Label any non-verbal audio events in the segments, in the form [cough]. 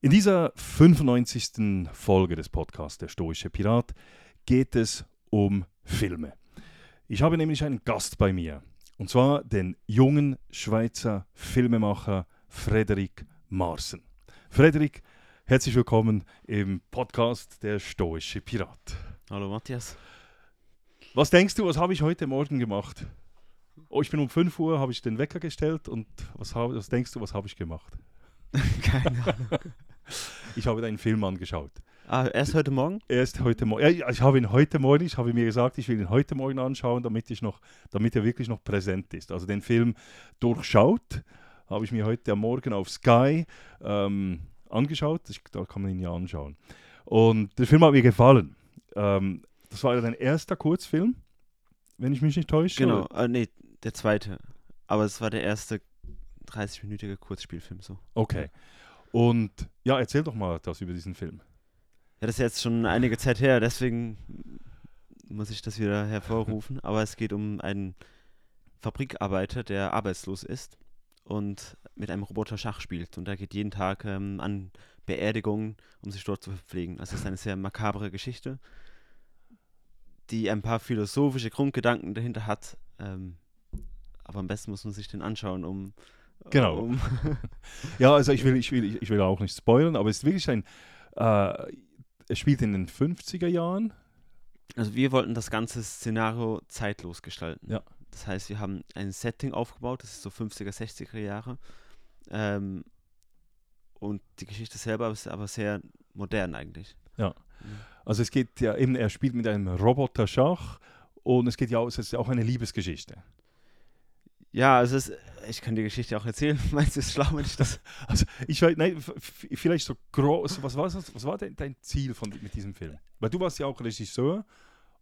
In dieser 95. Folge des Podcasts Der Stoische Pirat geht es um Filme. Ich habe nämlich einen Gast bei mir, und zwar den jungen Schweizer Filmemacher Frederik Marsen. Frederik, herzlich willkommen im Podcast Der Stoische Pirat. Hallo Matthias. Was denkst du, was habe ich heute Morgen gemacht? Oh, ich bin um 5 Uhr, habe ich den Wecker gestellt und was, hab, was denkst du, was habe ich gemacht? [laughs] Keine Ahnung. Ich habe einen Film angeschaut. Ah, erst heute Morgen? Erst heute Morgen. Ja, ich habe ihn heute Morgen, ich habe mir gesagt, ich will ihn heute Morgen anschauen, damit, ich noch, damit er wirklich noch präsent ist. Also den Film durchschaut, habe ich mir heute Morgen auf Sky ähm, angeschaut. Ich, da kann man ihn ja anschauen. Und der Film hat mir gefallen. Ähm, das war ja dein erster Kurzfilm, wenn ich mich nicht täusche. Genau, äh, nee, der zweite. Aber es war der erste 30-minütige Kurzspielfilm so. Okay. Und ja, erzähl doch mal etwas über diesen Film. Ja, das ist jetzt schon einige Zeit her, deswegen muss ich das wieder hervorrufen. [laughs] Aber es geht um einen Fabrikarbeiter, der arbeitslos ist und mit einem Roboter Schach spielt. Und er geht jeden Tag ähm, an Beerdigungen, um sich dort zu verpflegen. Also es ist eine sehr makabre Geschichte, die ein paar philosophische Grundgedanken dahinter hat. Ähm, aber am besten muss man sich den anschauen, um. Genau. Um [laughs] Ja, also ich will, ich will, ich will auch nicht spoilern, aber es ist wirklich ein. Äh, es spielt in den 50er Jahren. Also wir wollten das ganze Szenario zeitlos gestalten. Ja. Das heißt, wir haben ein Setting aufgebaut, das ist so 50er, 60er Jahre. Ähm, und die Geschichte selber ist aber sehr modern eigentlich. Ja. Also es geht ja eben, er spielt mit einem Roboter Schach und es geht ja auch, es ist ja auch eine Liebesgeschichte. Ja, also es, ich kann die Geschichte auch erzählen. [laughs] Meinst du, es ist schlau, wenn ich das... [laughs] Also ich weiß, nein, vielleicht so groß, was war, das, was war denn dein Ziel von, mit diesem Film? Weil du warst ja auch Regisseur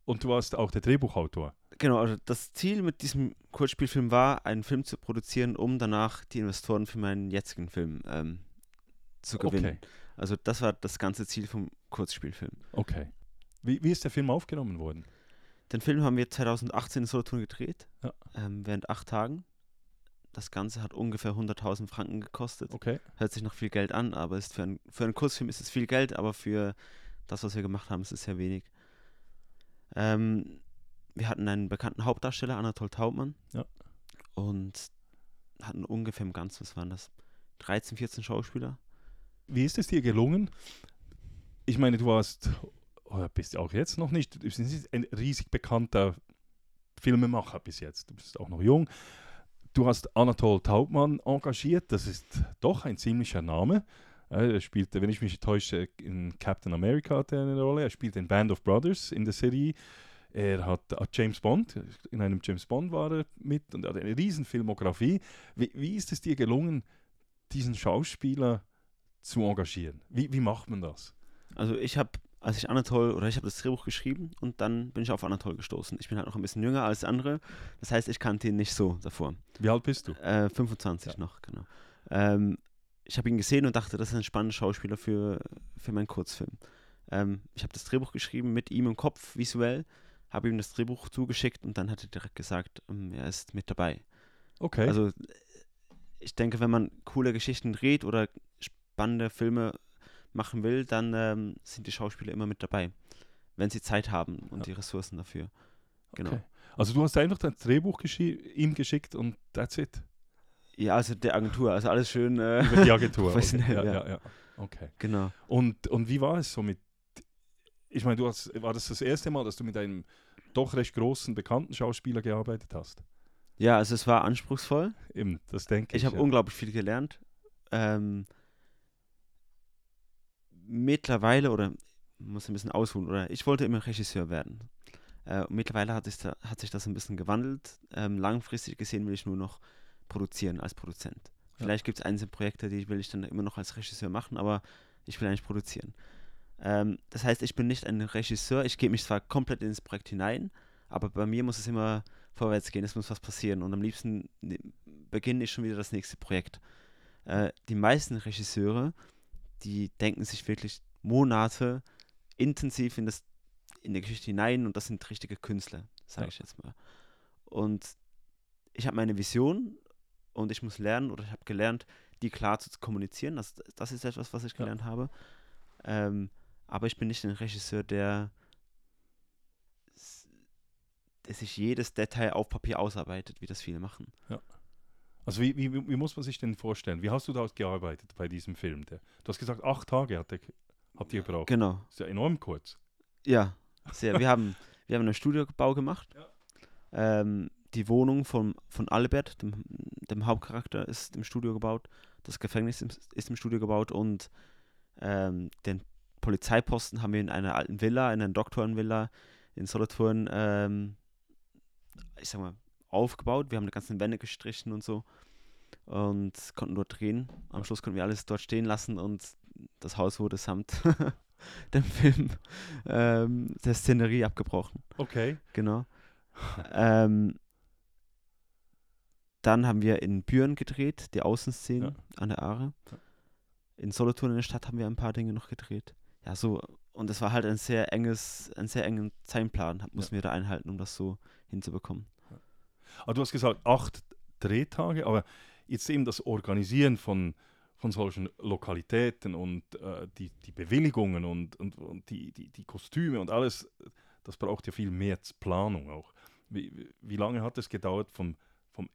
und du warst auch der Drehbuchautor. Genau, also das Ziel mit diesem Kurzspielfilm war, einen Film zu produzieren, um danach die Investoren für meinen jetzigen Film ähm, zu gewinnen. Okay, Also das war das ganze Ziel vom Kurzspielfilm. okay. Wie, wie ist der Film aufgenommen worden? Den Film haben wir 2018 in Solothurn gedreht, Ja. ähm, während acht Tagen. Das Ganze hat ungefähr 100.000 Franken gekostet. Okay. Hört sich noch viel Geld an, aber ist für, ein, für einen Kurzfilm ist es viel Geld, aber für das, was wir gemacht haben, ist es sehr wenig. Ähm, wir hatten einen bekannten Hauptdarsteller, Anatol Taubmann. Ja. Und hatten ungefähr im Ganzen, was waren das? 13, 14 Schauspieler. Wie ist es dir gelungen? Ich meine, du warst, oder bist auch jetzt noch nicht, du bist ein riesig bekannter Filmemacher bis jetzt. Du bist auch noch jung. Du hast Anatol Taubmann engagiert. Das ist doch ein ziemlicher Name. Er spielte, wenn ich mich täusche, in Captain America hat er eine Rolle. Er spielt in Band of Brothers in der Serie. Er hat äh, James Bond, in einem James Bond war er mit und hat eine riesen Filmografie. Wie, wie ist es dir gelungen, diesen Schauspieler zu engagieren? Wie, wie macht man das? Also ich habe, als ich Anatol, oder ich habe das Drehbuch geschrieben und dann bin ich auf Anatol gestoßen. Ich bin halt noch ein bisschen jünger als andere. Das heißt, ich kannte ihn nicht so davor. Wie alt bist du? Äh, 25 Ja. noch, genau. Ähm, ich habe ihn gesehen und dachte, das ist ein spannender Schauspieler für, für meinen Kurzfilm. Ähm, ich habe das Drehbuch geschrieben mit ihm im Kopf, visuell, habe ihm das Drehbuch zugeschickt und dann hat er direkt gesagt, ähm, er ist mit dabei. Okay. Also ich denke, wenn man coole Geschichten dreht oder spannende Filme machen will, dann ähm, sind die Schauspieler immer mit dabei, wenn sie Zeit haben und Ja. die Ressourcen dafür. Genau. okay. Also du hast einfach das Drehbuch geschi- ihm geschickt und that's it. Ja, also der Agentur, also alles schön. Äh, Über die Agentur. Okay. ja, ja. ja, ja. Okay. genau. Und, und wie war es so mit, ich meine, du hast, war das das erste Mal, dass du mit einem doch recht großen, bekannten Schauspieler gearbeitet hast? Ja, also es war anspruchsvoll. Eben, das denke ich. Ich habe ja. unglaublich viel gelernt. Ähm, mittlerweile, oder muss ein bisschen ausholen, oder ich wollte immer Regisseur werden. Äh, und mittlerweile hat, sich da, hat sich das ein bisschen gewandelt. Ähm, langfristig gesehen will ich nur noch produzieren als Produzent. Vielleicht gibt es einzelne Projekte, die will ich dann immer noch als Regisseur machen, aber ich will eigentlich produzieren. Ähm, das heißt, ich bin nicht ein Regisseur, ich gebe mich zwar komplett ins Projekt hinein, aber bei mir muss es immer vorwärts gehen, es muss was passieren und am liebsten ne, beginne ich schon wieder das nächste Projekt. Äh, die meisten Regisseure, die denken sich wirklich Monate intensiv in, das, in die Geschichte hinein und das sind richtige Künstler, sage Ja. ich jetzt mal. Und ich habe meine Vision und ich muss lernen oder ich habe gelernt, die klar zu kommunizieren. Das, das ist etwas, was ich Ja. gelernt habe. Ähm, aber ich bin nicht ein Regisseur, der, der sich jedes Detail auf Papier ausarbeitet, wie das viele machen. Also wie, wie, wie muss man sich denn vorstellen? Wie hast du da gearbeitet bei diesem Film? Der, du hast gesagt, acht Tage hat der, habt ihr gebraucht. Genau. Ist ja enorm kurz. Ja, sehr. Wir haben, wir haben einen Studiobau gemacht. Ähm, die Wohnung von, von Albert, dem, dem Hauptcharakter, ist im Studio gebaut. Das Gefängnis ist, ist im Studio gebaut und ähm, den Polizeiposten haben wir in einer alten Villa, in einer Doktorenvilla in Solothurn, ähm, ich sag mal, aufgebaut. Wir haben die ganzen Wände gestrichen und so und konnten dort drehen. Am Schluss konnten wir alles dort stehen lassen und das Haus wurde samt [laughs] dem Film ähm, der Szenerie abgebrochen. Okay. Genau. ähm, dann haben wir in Büren gedreht, die Außenszenen an der Aare. Ja. In Solothurn in der Stadt haben wir ein paar Dinge noch gedreht. Ja, so, und es war halt ein sehr enges, ein sehr engen Zeitplan, mussten wir da einhalten, um das so hinzubekommen. Aber du hast gesagt, acht Drehtage, aber jetzt eben das Organisieren von, von solchen Lokalitäten und äh, die, die Bewilligungen und, und, und die, die, die Kostüme und alles, das braucht ja viel mehr Planung auch. Wie, wie- wie lange hat es gedauert vom, vom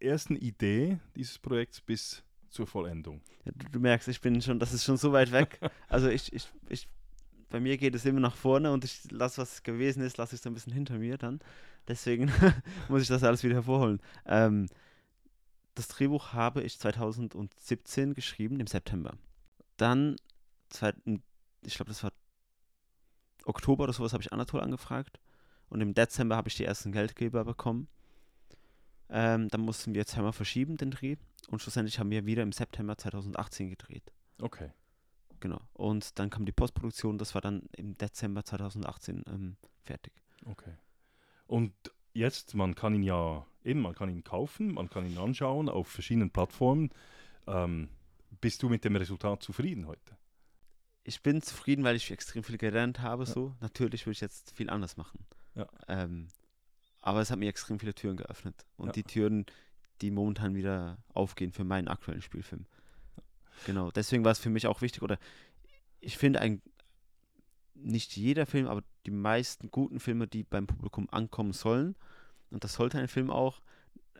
ersten Idee dieses Projekts bis zur Vollendung? Ja, du, du merkst, ich bin schon, das ist schon so weit weg. [laughs] Also ich, ich, ich, bei mir geht es immer nach vorne und ich lasse, was gewesen ist, lasse ich so ein bisschen hinter mir dann. Deswegen [laughs] muss ich das alles wieder hervorholen. Ähm, das Drehbuch habe ich 2017 geschrieben, im September. Dann, ich glaube, das war Oktober oder sowas, habe ich Anatol angefragt. Und im Dezember habe ich die ersten Geldgeber bekommen. Ähm, dann mussten wir zweimal verschieben, den Dreh. Und schlussendlich haben wir wieder im September 2018 gedreht. Okay. Genau. Und dann kam die Postproduktion, das war dann im Dezember 2018 ähm, fertig. Okay. Und jetzt, man kann ihn ja eben, man kann ihn kaufen, man kann ihn anschauen auf verschiedenen Plattformen. Ähm, bist du mit dem Resultat zufrieden heute? Ich bin zufrieden, weil ich extrem viel gelernt habe. Ja. So. Natürlich würde ich jetzt viel anders machen. Ja. Ähm, aber es hat mir extrem viele Türen geöffnet. Und Ja. die Türen, die momentan wieder aufgehen für meinen aktuellen Spielfilm. Genau. Deswegen war es für mich auch wichtig, oder ich finde ein nicht jeder Film, aber die meisten guten Filme, die beim Publikum ankommen sollen, und das sollte ein Film auch,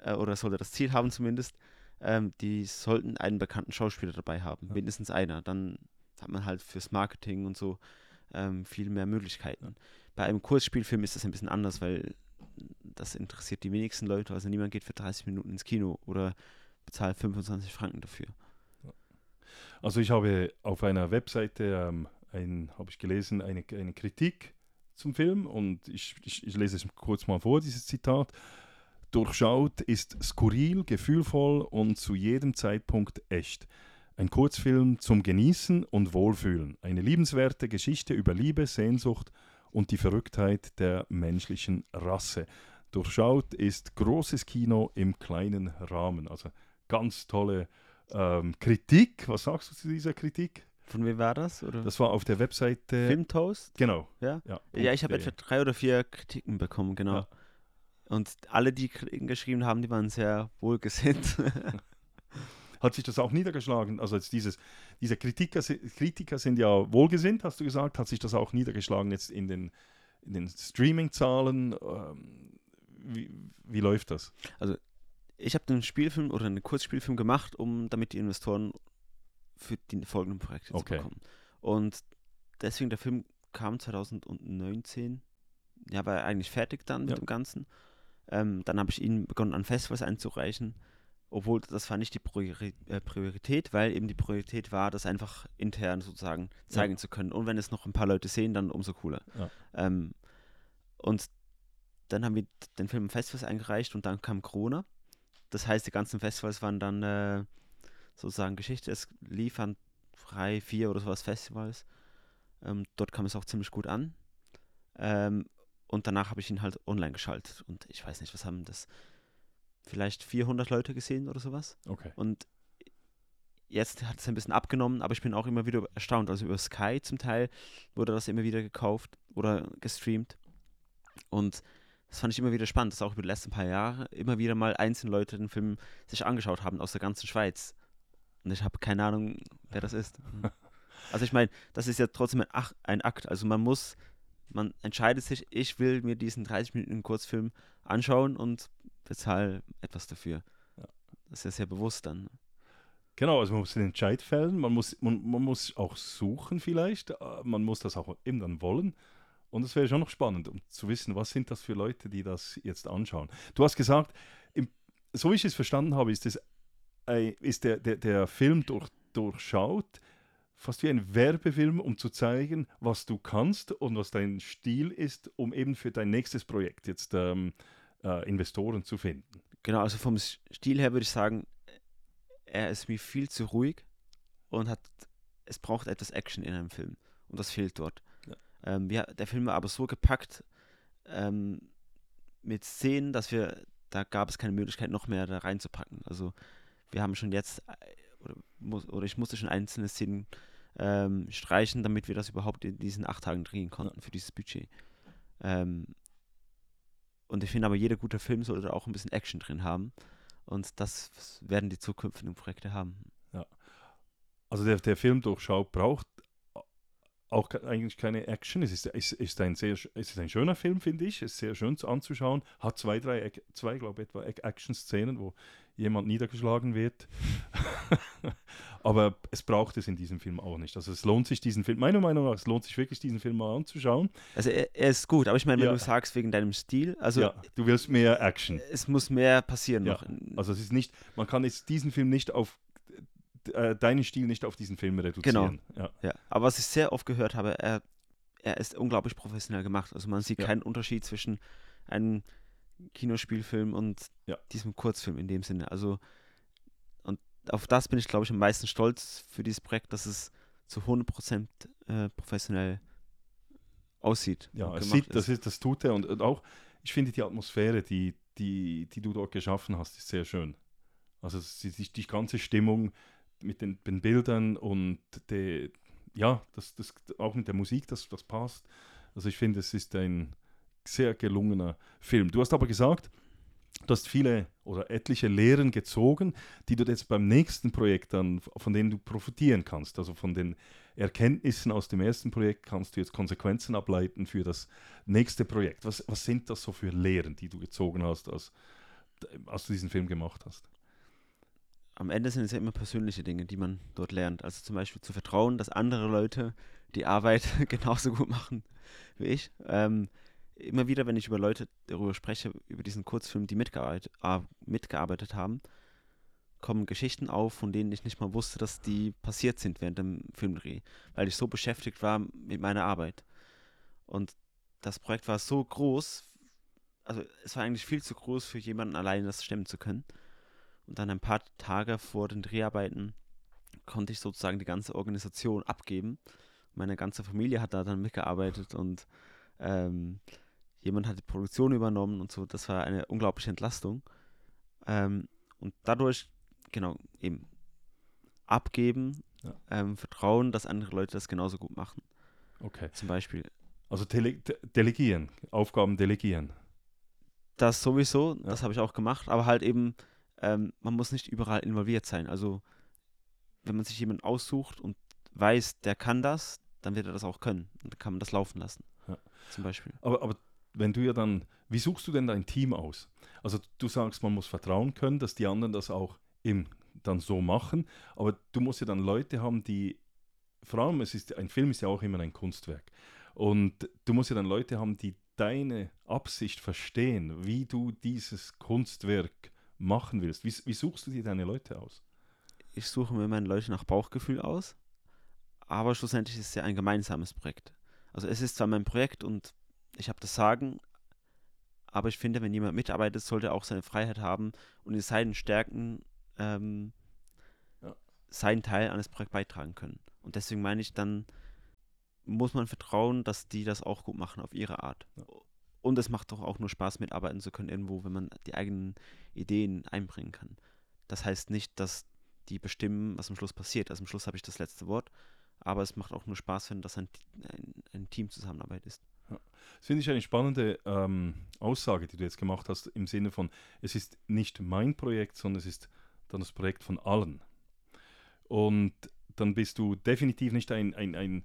äh, oder sollte das Ziel haben zumindest, ähm, die sollten einen bekannten Schauspieler dabei haben, Ja. mindestens einer. Dann hat man halt fürs Marketing und so ähm, viel mehr Möglichkeiten. Bei einem Kurzspielfilm ist das ein bisschen anders, weil das interessiert die wenigsten Leute. Also niemand geht für 30 Minuten ins Kino oder bezahlt 25 Franken dafür. Also ich habe auf einer Webseite, ähm, habe ich gelesen, eine, eine Kritik zum Film und ich, ich, ich lese es kurz mal vor, dieses Zitat. Durchschaut ist skurril, gefühlvoll und zu jedem Zeitpunkt echt. Ein Kurzfilm zum Genießen und Wohlfühlen. Eine liebenswerte Geschichte über Liebe, Sehnsucht und die Verrücktheit der menschlichen Rasse. Durchschaut ist großes Kino im kleinen Rahmen. Also ganz tolle ähm, Kritik. Was sagst du zu dieser Kritik? Von wem war das? Oder? Das war auf der Webseite. Filmtoast? Genau. Ja? Ja, Ja, ich habe etwa drei oder vier Kritiken bekommen, genau. Ja. Und alle, die Kritiken geschrieben haben, die waren sehr wohlgesinnt. [laughs] Hat sich das auch niedergeschlagen? Also jetzt dieses, diese Kritiker, Kritiker sind ja wohlgesinnt, hast du gesagt. Hat sich das auch niedergeschlagen jetzt in den, in den Streaming-Zahlen? Ähm, wie, wie läuft das? ich habe den Spielfilm oder einen Kurzspielfilm gemacht, um damit die Investoren für die folgenden Projekte Okay. zu bekommen. Und deswegen der Film kam 2019, ja, war eigentlich fertig dann mit Ja. dem Ganzen. Ähm, dann habe ich ihn begonnen an Festivals einzureichen, obwohl das war nicht die äh, Priorität, weil eben die Priorität war, das einfach intern sozusagen zeigen zu können. Und wenn es noch ein paar Leute sehen, dann umso cooler. Ja. Ähm, und dann haben wir den Film Festivals eingereicht und dann kam Corona. Das heißt, die ganzen Festivals waren dann äh, sozusagen Geschichte. Es liefern drei, vier oder sowas Festivals. Ähm, dort kam es auch ziemlich gut an. Ähm, und danach habe ich ihn halt online geschaltet. Und ich weiß nicht, was haben das? Vielleicht 400 Leute gesehen oder sowas. Okay. Und jetzt hat es ein bisschen abgenommen, aber ich bin auch immer wieder erstaunt. Also über Sky zum Teil wurde das immer wieder gekauft oder gestreamt. Und das fand ich immer wieder spannend, dass auch über die letzten paar Jahre immer wieder mal einzelne Leute den Film sich angeschaut haben aus der ganzen Schweiz. Und ich habe keine Ahnung, wer das ist. [laughs] Also ich meine, das ist ja trotzdem ein, Ach ein Akt. Also man muss, man entscheidet sich, ich will mir diesen 30 Minuten Kurzfilm anschauen und bezahle etwas dafür. Das ist ja sehr bewusst dann. Genau, also man muss den Entscheid fällen, man muss, man, man muss auch suchen vielleicht, äh, man muss das auch eben dann wollen. Und es wäre schon noch spannend, um zu wissen, was sind das für Leute, die das jetzt anschauen. Du hast gesagt, im, so wie ich es verstanden habe, ist, das, äh, ist der, der, der Film durch, durchschaut fast wie ein Werbefilm, um zu zeigen, was du kannst und was dein Stil ist, um eben für dein nächstes Projekt jetzt ähm, äh, Investoren zu finden. Genau, also vom Stil her würde ich sagen, er ist mir viel zu ruhig und hat, es braucht etwas Action in einem Film und das fehlt dort. Ja. Ähm, ja, der Film war aber so gepackt ähm, mit Szenen, dass wir, da gab es keine Möglichkeit, noch mehr da reinzupacken. Also wir haben schon jetzt, äh, oder, muss, oder ich musste schon einzelne Szenen ähm, streichen, damit wir das überhaupt in diesen acht Tagen drehen konnten für dieses Budget. Ähm, und ich finde aber, jeder gute Film sollte auch ein bisschen Action drin haben. Und das werden die zukünftigen Projekte haben. Ja. Also der, der Film Durchschau braucht auch eigentlich keine Action. Es ist, ist, ist, ein, sehr, es ist ein schöner Film, finde ich. Es ist sehr schön anzuschauen. Hat zwei, drei, zwei glaube ich, etwa Action-Szenen, wo jemand niedergeschlagen wird. [laughs] Aber es braucht es in diesem Film auch nicht. Also es lohnt sich, diesen Film, meiner Meinung nach, es lohnt sich wirklich, diesen Film mal anzuschauen. Also er, er ist gut, aber ich meine, wenn ja. du sagst, wegen deinem Stil, also ja, du willst mehr Action. Es muss mehr passieren ja. noch. Also es ist nicht, man kann jetzt diesen Film nicht auf äh, deinen Stil nicht auf diesen Film reduzieren. Genau. Ja. ja. Aber was ich sehr oft gehört habe, er, er ist unglaublich professionell gemacht. Also man sieht keinen Unterschied zwischen einem Kinospielfilm und diesem Kurzfilm in dem Sinne. Also auf das bin ich, glaube ich, am meisten stolz für dieses Projekt, dass es zu 100% äh, professionell aussieht. Ja, es sieht, das, ist, das tut er. Und, und auch, ich finde die Atmosphäre, die, die, die du dort geschaffen hast, ist sehr schön. Also die, die ganze Stimmung mit den, den Bildern und die, ja, das, das, auch mit der Musik, das, das passt. Also ich finde, es ist ein sehr gelungener Film. Du hast aber gesagt, du hast viele oder etliche Lehren gezogen, die du jetzt beim nächsten Projekt dann, von denen du profitieren kannst. Also von den Erkenntnissen aus dem ersten Projekt kannst du jetzt Konsequenzen ableiten für das nächste Projekt. Was, was sind das so für Lehren, die du gezogen hast, als, als du diesen Film gemacht hast? Am Ende sind es ja immer persönliche Dinge, die man dort lernt. Also zum Beispiel zu vertrauen, dass andere Leute die Arbeit [laughs] genauso gut machen wie ich. Ähm, immer wieder, wenn ich über Leute darüber spreche, über diesen Kurzfilm, die mitgearbeitet, äh, mitgearbeitet haben, kommen Geschichten auf, von denen ich nicht mal wusste, dass die passiert sind während dem Filmdreh, weil ich so beschäftigt war mit meiner Arbeit. Und das Projekt war so groß, also es war eigentlich viel zu groß für jemanden alleine das stemmen zu können. Und dann ein paar Tage vor den Dreharbeiten konnte ich sozusagen die ganze Organisation abgeben. Meine ganze Familie hat da dann mitgearbeitet und ähm, jemand hat die Produktion übernommen und so. Das war eine unglaubliche Entlastung. Ähm, und dadurch, genau, eben abgeben, ja. ähm, vertrauen, dass andere Leute das genauso gut machen. Okay. Zum Beispiel. Also dele delegieren, Aufgaben delegieren. Das sowieso, ja. das habe ich auch gemacht, aber halt eben, ähm, man muss nicht überall involviert sein. Also, wenn man sich jemanden aussucht und weiß, der kann das, dann wird er das auch können. Und dann kann man das laufen lassen. Ja. Zum Beispiel. Aber, aber wenn du ja dann, wie suchst du denn dein Team aus? Also du sagst, man muss vertrauen können, dass die anderen das auch eben dann so machen, aber du musst ja dann Leute haben, die, vor allem, es ist, ein Film ist ja auch immer ein Kunstwerk und du musst ja dann Leute haben, die deine Absicht verstehen, wie du dieses Kunstwerk machen willst. Wie, wie suchst du dir deine Leute aus? Ich suche mir meine Leute nach Bauchgefühl aus, aber schlussendlich ist es ja ein gemeinsames Projekt. Also es ist zwar mein Projekt und ich habe das Sagen, aber ich finde, wenn jemand mitarbeitet, sollte er auch seine Freiheit haben und in seinen Stärken ähm, ja. seinen Teil an das Projekt beitragen können. Und deswegen meine ich dann, muss man vertrauen, dass die das auch gut machen auf ihre Art. Ja. Und es macht doch auch nur Spaß, mitarbeiten zu können irgendwo, wenn man die eigenen Ideen einbringen kann. Das heißt nicht, dass die bestimmen, was am Schluss passiert. Also am Schluss habe ich das letzte Wort, aber es macht auch nur Spaß, wenn das ein, ein, ein Teamzusammenarbeit ist. Das finde ich eine spannende ähm, Aussage, die du jetzt gemacht hast, im Sinne von, es ist nicht mein Projekt, sondern es ist dann das Projekt von allen. Und dann bist du definitiv nicht ein, ein, ein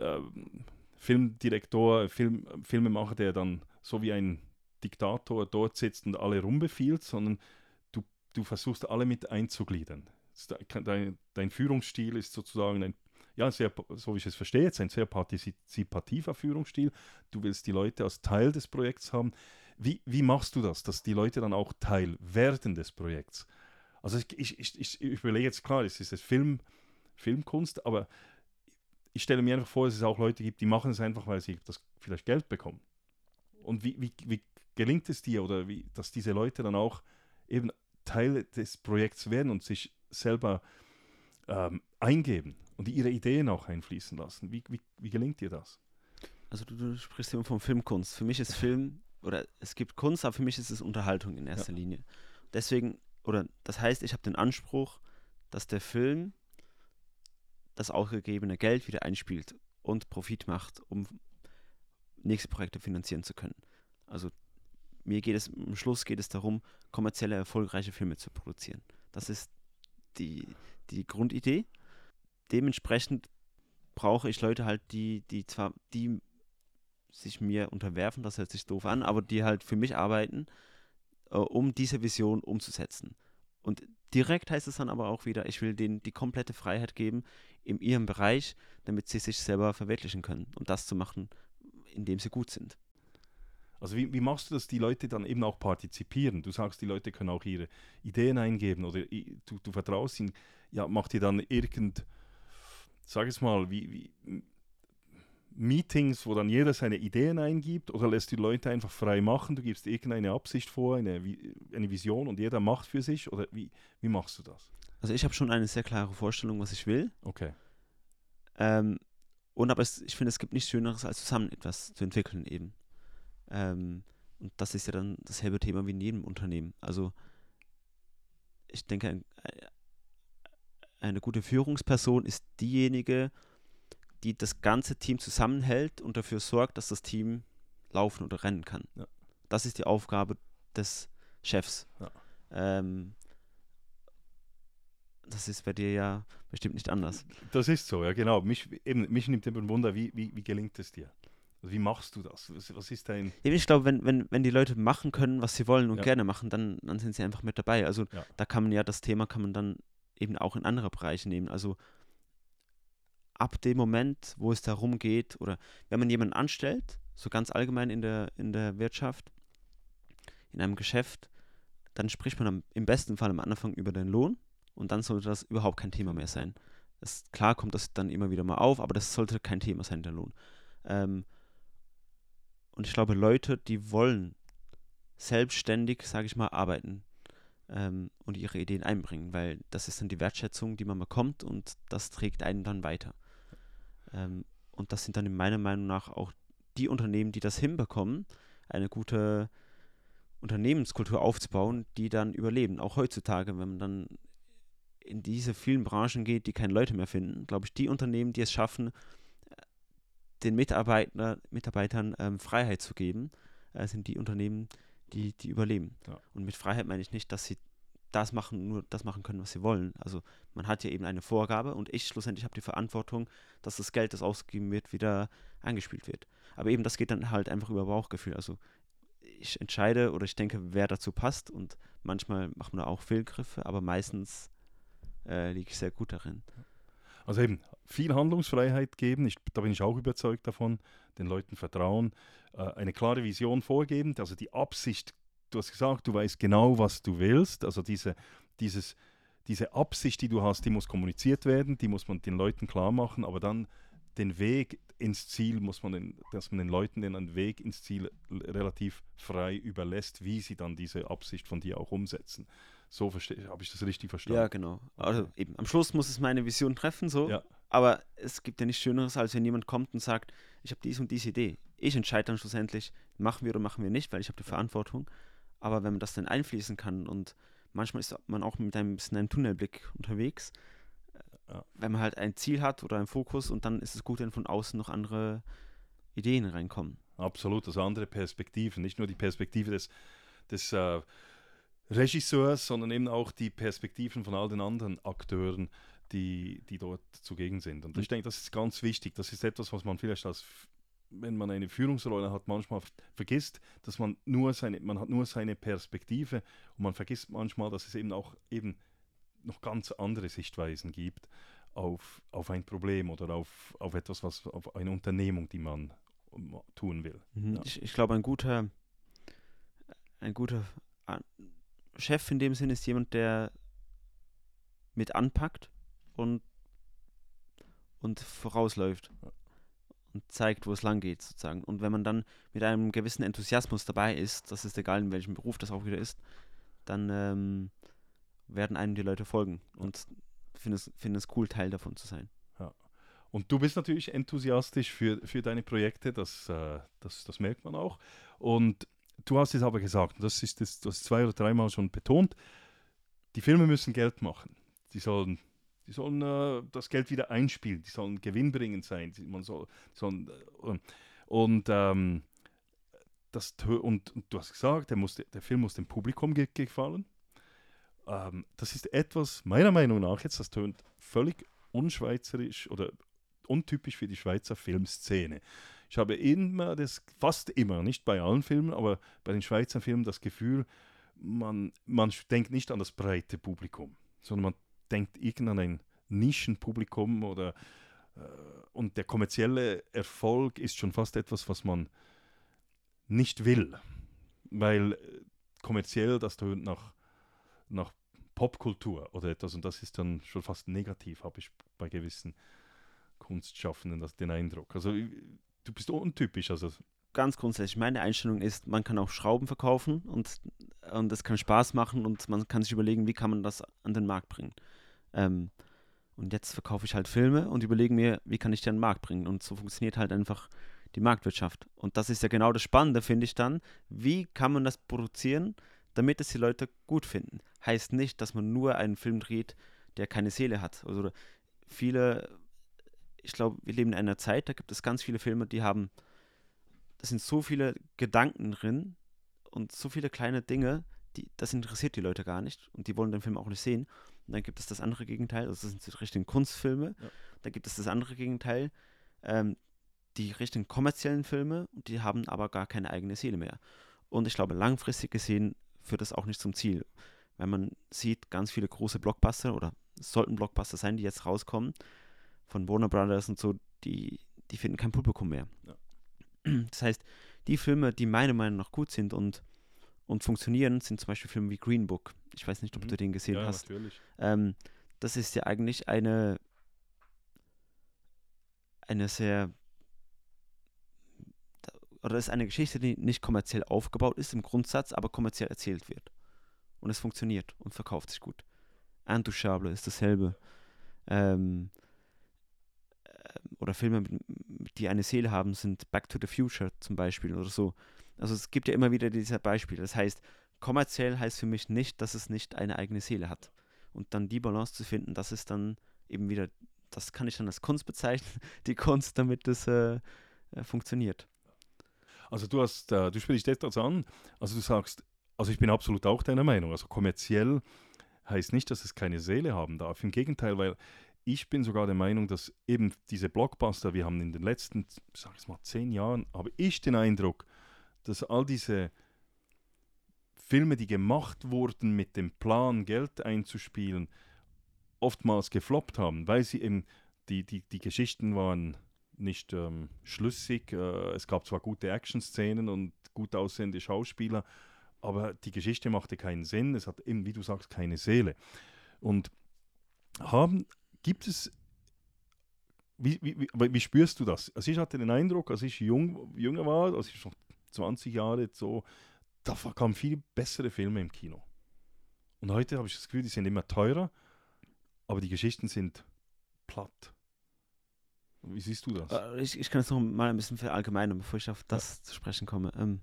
ähm, Filmdirektor, Film, Filmemacher, der dann so wie ein Diktator dort sitzt und alle rumbefiehlt, sondern du, du versuchst alle mit einzugliedern. Dein, dein Führungsstil ist sozusagen ein ja, sehr, so wie ich es verstehe, jetzt ein sehr partizipativer Führungsstil. Du willst die Leute als Teil des Projekts haben. Wie, wie machst du das, dass die Leute dann auch Teil werden des Projekts? Also ich, ich, ich, ich überlege jetzt klar, es ist Film, Filmkunst, aber ich stelle mir einfach vor, dass es auch Leute gibt, die machen es einfach, weil sie das vielleicht Geld bekommen. Und wie, wie, wie gelingt es dir oder wie, dass diese Leute dann auch eben Teil des Projekts werden und sich selber ähm, eingeben und ihre Ideen auch einfließen lassen? Wie, wie, wie gelingt dir das? Also du, du, sprichst immer von Filmkunst. Für mich ist Film, oder es gibt Kunst, aber für mich ist es Unterhaltung in erster ja. Linie. Deswegen, oder das heißt, ich habe den Anspruch, dass der Film das ausgegebene Geld wieder einspielt und Profit macht, um nächste Projekte finanzieren zu können. Also mir geht es, am Schluss geht es darum, kommerzielle, erfolgreiche Filme zu produzieren. Das ist die, die Grundidee. Dementsprechend brauche ich Leute halt, die, die zwar, die sich mir unterwerfen, das hört sich doof an, aber die halt für mich arbeiten, äh, um diese Vision umzusetzen. Und direkt heißt es dann aber auch wieder, ich will denen die komplette Freiheit geben in ihrem Bereich, damit sie sich selber verwirklichen können und das zu machen, indem sie gut sind. Also wie, wie machst du, dass die Leute dann eben auch partizipieren? Du sagst, die Leute können auch ihre Ideen eingeben oder du, du vertraust ihnen. Ja, macht ihr dann irgend, sag es mal, wie, wie Meetings, wo dann jeder seine Ideen eingibt oder lässt die Leute einfach frei machen? Du gibst irgendeine Absicht vor, eine, eine Vision und jeder macht für sich? Oder wie, wie machst du das? Also ich habe schon eine sehr klare Vorstellung, was ich will. Okay. Ähm, und aber es, ich finde, es gibt nichts Schöneres, als zusammen etwas zu entwickeln eben. Ähm, und das ist ja dann dasselbe Thema wie in jedem Unternehmen. Also ich denke, ein, eine gute Führungsperson ist diejenige, die das ganze Team zusammenhält und dafür sorgt, dass das Team laufen oder rennen kann. Ja. Das ist die Aufgabe des Chefs. Ja. Ähm, das ist bei dir ja bestimmt nicht anders. Das ist so, ja genau. Mich, eben, mich nimmt immer Wunder, wie, wie, wie gelingt es dir? Also wie machst du das? Was, was ist dein... Ich glaube, wenn, wenn, wenn die Leute machen können, was sie wollen und ja. gerne machen, dann, dann sind sie einfach mit dabei. Also ja. da kann man ja das Thema kann man dann eben auch in andere Bereiche nehmen. Also ab dem Moment, wo es darum geht, oder wenn man jemanden anstellt, so ganz allgemein in der, in der Wirtschaft, in einem Geschäft, dann spricht man am, im besten Fall am Anfang über den Lohn und dann sollte das überhaupt kein Thema mehr sein. Das, klar kommt das dann immer wieder mal auf, aber das sollte kein Thema sein, der Lohn. Ähm, und ich glaube, Leute, die wollen selbstständig, sage ich mal, arbeiten ähm, und ihre Ideen einbringen, weil das ist dann die Wertschätzung, die man bekommt und das trägt einen dann weiter. Ähm, und das sind dann in meiner Meinung nach auch die Unternehmen, die das hinbekommen, eine gute Unternehmenskultur aufzubauen, die dann überleben. Auch heutzutage, wenn man dann in diese vielen Branchen geht, die keine Leute mehr finden, glaube ich, die Unternehmen, die es schaffen, den Mitarbeiter, Mitarbeitern ähm, Freiheit zu geben, äh, sind die Unternehmen, die, die überleben. Ja. Und mit Freiheit meine ich nicht, dass sie das machen, nur das machen können, was sie wollen. Also man hat ja eben eine Vorgabe und ich schlussendlich habe die Verantwortung, dass das Geld, das ausgegeben wird, wieder eingespielt wird. Aber eben das geht dann halt einfach über Bauchgefühl. Also ich entscheide oder ich denke, wer dazu passt und manchmal macht man da auch Fehlgriffe, aber meistens äh, liege ich sehr gut darin. Also eben viel Handlungsfreiheit geben, ich, da bin ich auch überzeugt davon, den Leuten vertrauen, äh, eine klare Vision vorgeben, also die Absicht du hast gesagt, du weißt genau, was du willst. Also diese, dieses, diese Absicht, die du hast, die muss kommuniziert werden, die muss man den Leuten klar machen, aber dann den Weg ins Ziel muss man, den, dass man den Leuten den Weg ins Ziel relativ frei überlässt, wie sie dann diese Absicht von dir auch umsetzen. So habe ich das richtig verstanden. Ja, genau. Also eben, am Schluss muss es meine Vision treffen, so. Ja. Aber es gibt ja nichts Schöneres, als wenn jemand kommt und sagt, ich habe dies und diese Idee. Ich entscheide dann schlussendlich, machen wir oder machen wir nicht, weil ich habe die Verantwortung. Aber wenn man das dann einfließen kann und manchmal ist man auch mit einem bisschen einem Tunnelblick unterwegs, Ja. wenn man halt ein Ziel hat oder einen Fokus und dann ist es gut, wenn von außen noch andere Ideen reinkommen. Absolut, also andere Perspektiven, nicht nur die Perspektive des, des äh, Regisseurs, sondern eben auch die Perspektiven von all den anderen Akteuren, die, die dort zugegen sind. Und ich denke, das ist ganz wichtig. Das ist etwas, was man vielleicht als, wenn man eine Führungsrolle hat, manchmal vergisst, dass man nur seine, man hat nur seine Perspektive und man vergisst manchmal, dass es eben auch eben noch ganz andere Sichtweisen gibt auf, auf ein Problem oder auf, auf etwas, was auf eine Unternehmung, die man tun will. Mhm. Ja. Ich, ich glaube, ein guter, ein guter Chef in dem Sinn ist jemand, der mit anpackt und, und vorausläuft Ja. und zeigt, wo es lang geht, sozusagen. Und wenn man dann mit einem gewissen Enthusiasmus dabei ist, das ist egal, in welchem Beruf das auch wieder ist, dann ähm, werden einem die Leute folgen und finden es, finden es cool, Teil davon zu sein. Und du bist natürlich enthusiastisch für, für deine Projekte, das, äh, das, das merkt man auch. Und du hast es aber gesagt, das ist das, das zwei oder dreimal schon betont, die Filme müssen Geld machen. Die sollen, die sollen äh, das Geld wieder einspielen, die sollen gewinnbringend sein. Man soll, sollen, äh, und, ähm, das, und, und du hast gesagt, der, muss, der Film muss dem Publikum ge gefallen. Ähm, das ist etwas, meiner Meinung nach, jetzt, das tönt völlig unschweizerisch oder untypisch für die Schweizer Filmszene. Ich habe immer das, fast immer, nicht bei allen Filmen, aber bei den Schweizer Filmen das Gefühl, man, man denkt nicht an das breite Publikum, sondern man denkt irgend an ein Nischenpublikum oder äh, und der kommerzielle Erfolg ist schon fast etwas, was man nicht will, weil äh, kommerziell das tönt nach, nach Popkultur oder etwas und das ist dann schon fast negativ, habe ich bei gewissen Kunstschaffenden das, den Eindruck. Also du bist untypisch, also ganz grundsätzlich, meine Einstellung ist, man kann auch Schrauben verkaufen und, und kann Spaß machen und man kann sich überlegen, wie kann man das an den Markt bringen. Ähm, und jetzt verkaufe ich halt Filme und überlege mir, wie kann ich die an den Markt bringen. Und so funktioniert halt einfach die Marktwirtschaft. Und das ist ja genau das Spannende, finde ich dann. Wie kann man das produzieren, damit es die Leute gut finden? Heißt nicht, dass man nur einen Film dreht, der keine Seele hat. Also viele, ich glaube, wir leben in einer Zeit, da gibt es ganz viele Filme, die haben da sind so viele Gedanken drin und so viele kleine Dinge, die, das interessiert die Leute gar nicht und die wollen den Film auch nicht sehen. Und dann gibt es das andere Gegenteil, also das sind die richtigen Kunstfilme. Ja. Dann gibt es das andere Gegenteil, ähm, die richtigen kommerziellen Filme, und die haben aber gar keine eigene Seele mehr. Und ich glaube, langfristig gesehen führt das auch nicht zum Ziel. Wenn man sieht, ganz viele große Blockbuster oder es sollten Blockbuster sein, die jetzt rauskommen, von Warner Brothers und so, die, die finden kein Publikum mehr. Ja. [clears throat] Das heißt, die Filme, die meiner Meinung nach gut sind und, und funktionieren, sind zum Beispiel Filme wie Green Book. Ich weiß nicht, ob Mhm. du den gesehen ja, hast. natürlich. Ähm, das ist ja eigentlich eine, eine sehr, oder das ist eine Geschichte, die nicht kommerziell aufgebaut ist im Grundsatz, aber kommerziell erzählt wird. Und es funktioniert und verkauft sich gut. Intouchable ist dasselbe. Ähm, oder Filme, die eine Seele haben, sind Back to the Future zum Beispiel oder so. Also es gibt ja immer wieder diese Beispiele. Das heißt, kommerziell heißt für mich nicht, dass es nicht eine eigene Seele hat. Und dann die Balance zu finden, das ist dann eben wieder, das kann ich dann als Kunst bezeichnen, [laughs] die Kunst, damit es äh, äh, funktioniert. Also du hast, äh, du sprichst etwas an, also du sagst, also ich bin absolut auch deiner Meinung, also kommerziell heißt nicht, dass es keine Seele haben darf. Im Gegenteil, weil ich bin sogar der Meinung, dass eben diese Blockbuster, wir haben in den letzten, sag ich mal, zehn Jahren, habe ich den Eindruck, dass all diese Filme, die gemacht wurden mit dem Plan, Geld einzuspielen, oftmals gefloppt haben, weil sie eben, die, die, die Geschichten waren nicht ähm, schlüssig. Äh, es gab zwar gute Action-Szenen und gut aussehende Schauspieler, aber die Geschichte machte keinen Sinn. Es hat eben, wie du sagst, keine Seele. Und haben, gibt es, wie, wie, wie, spürst du das? Also ich hatte den Eindruck, als ich jung, jünger war, als ich noch 20 Jahre so, da kamen viel bessere Filme im Kino. Und heute habe ich das Gefühl, die sind immer teurer, aber die Geschichten sind platt. Wie siehst du das? Äh, Ich, ich kann es noch mal ein bisschen verallgemeinern, bevor ich auf das zu sprechen komme. Ähm,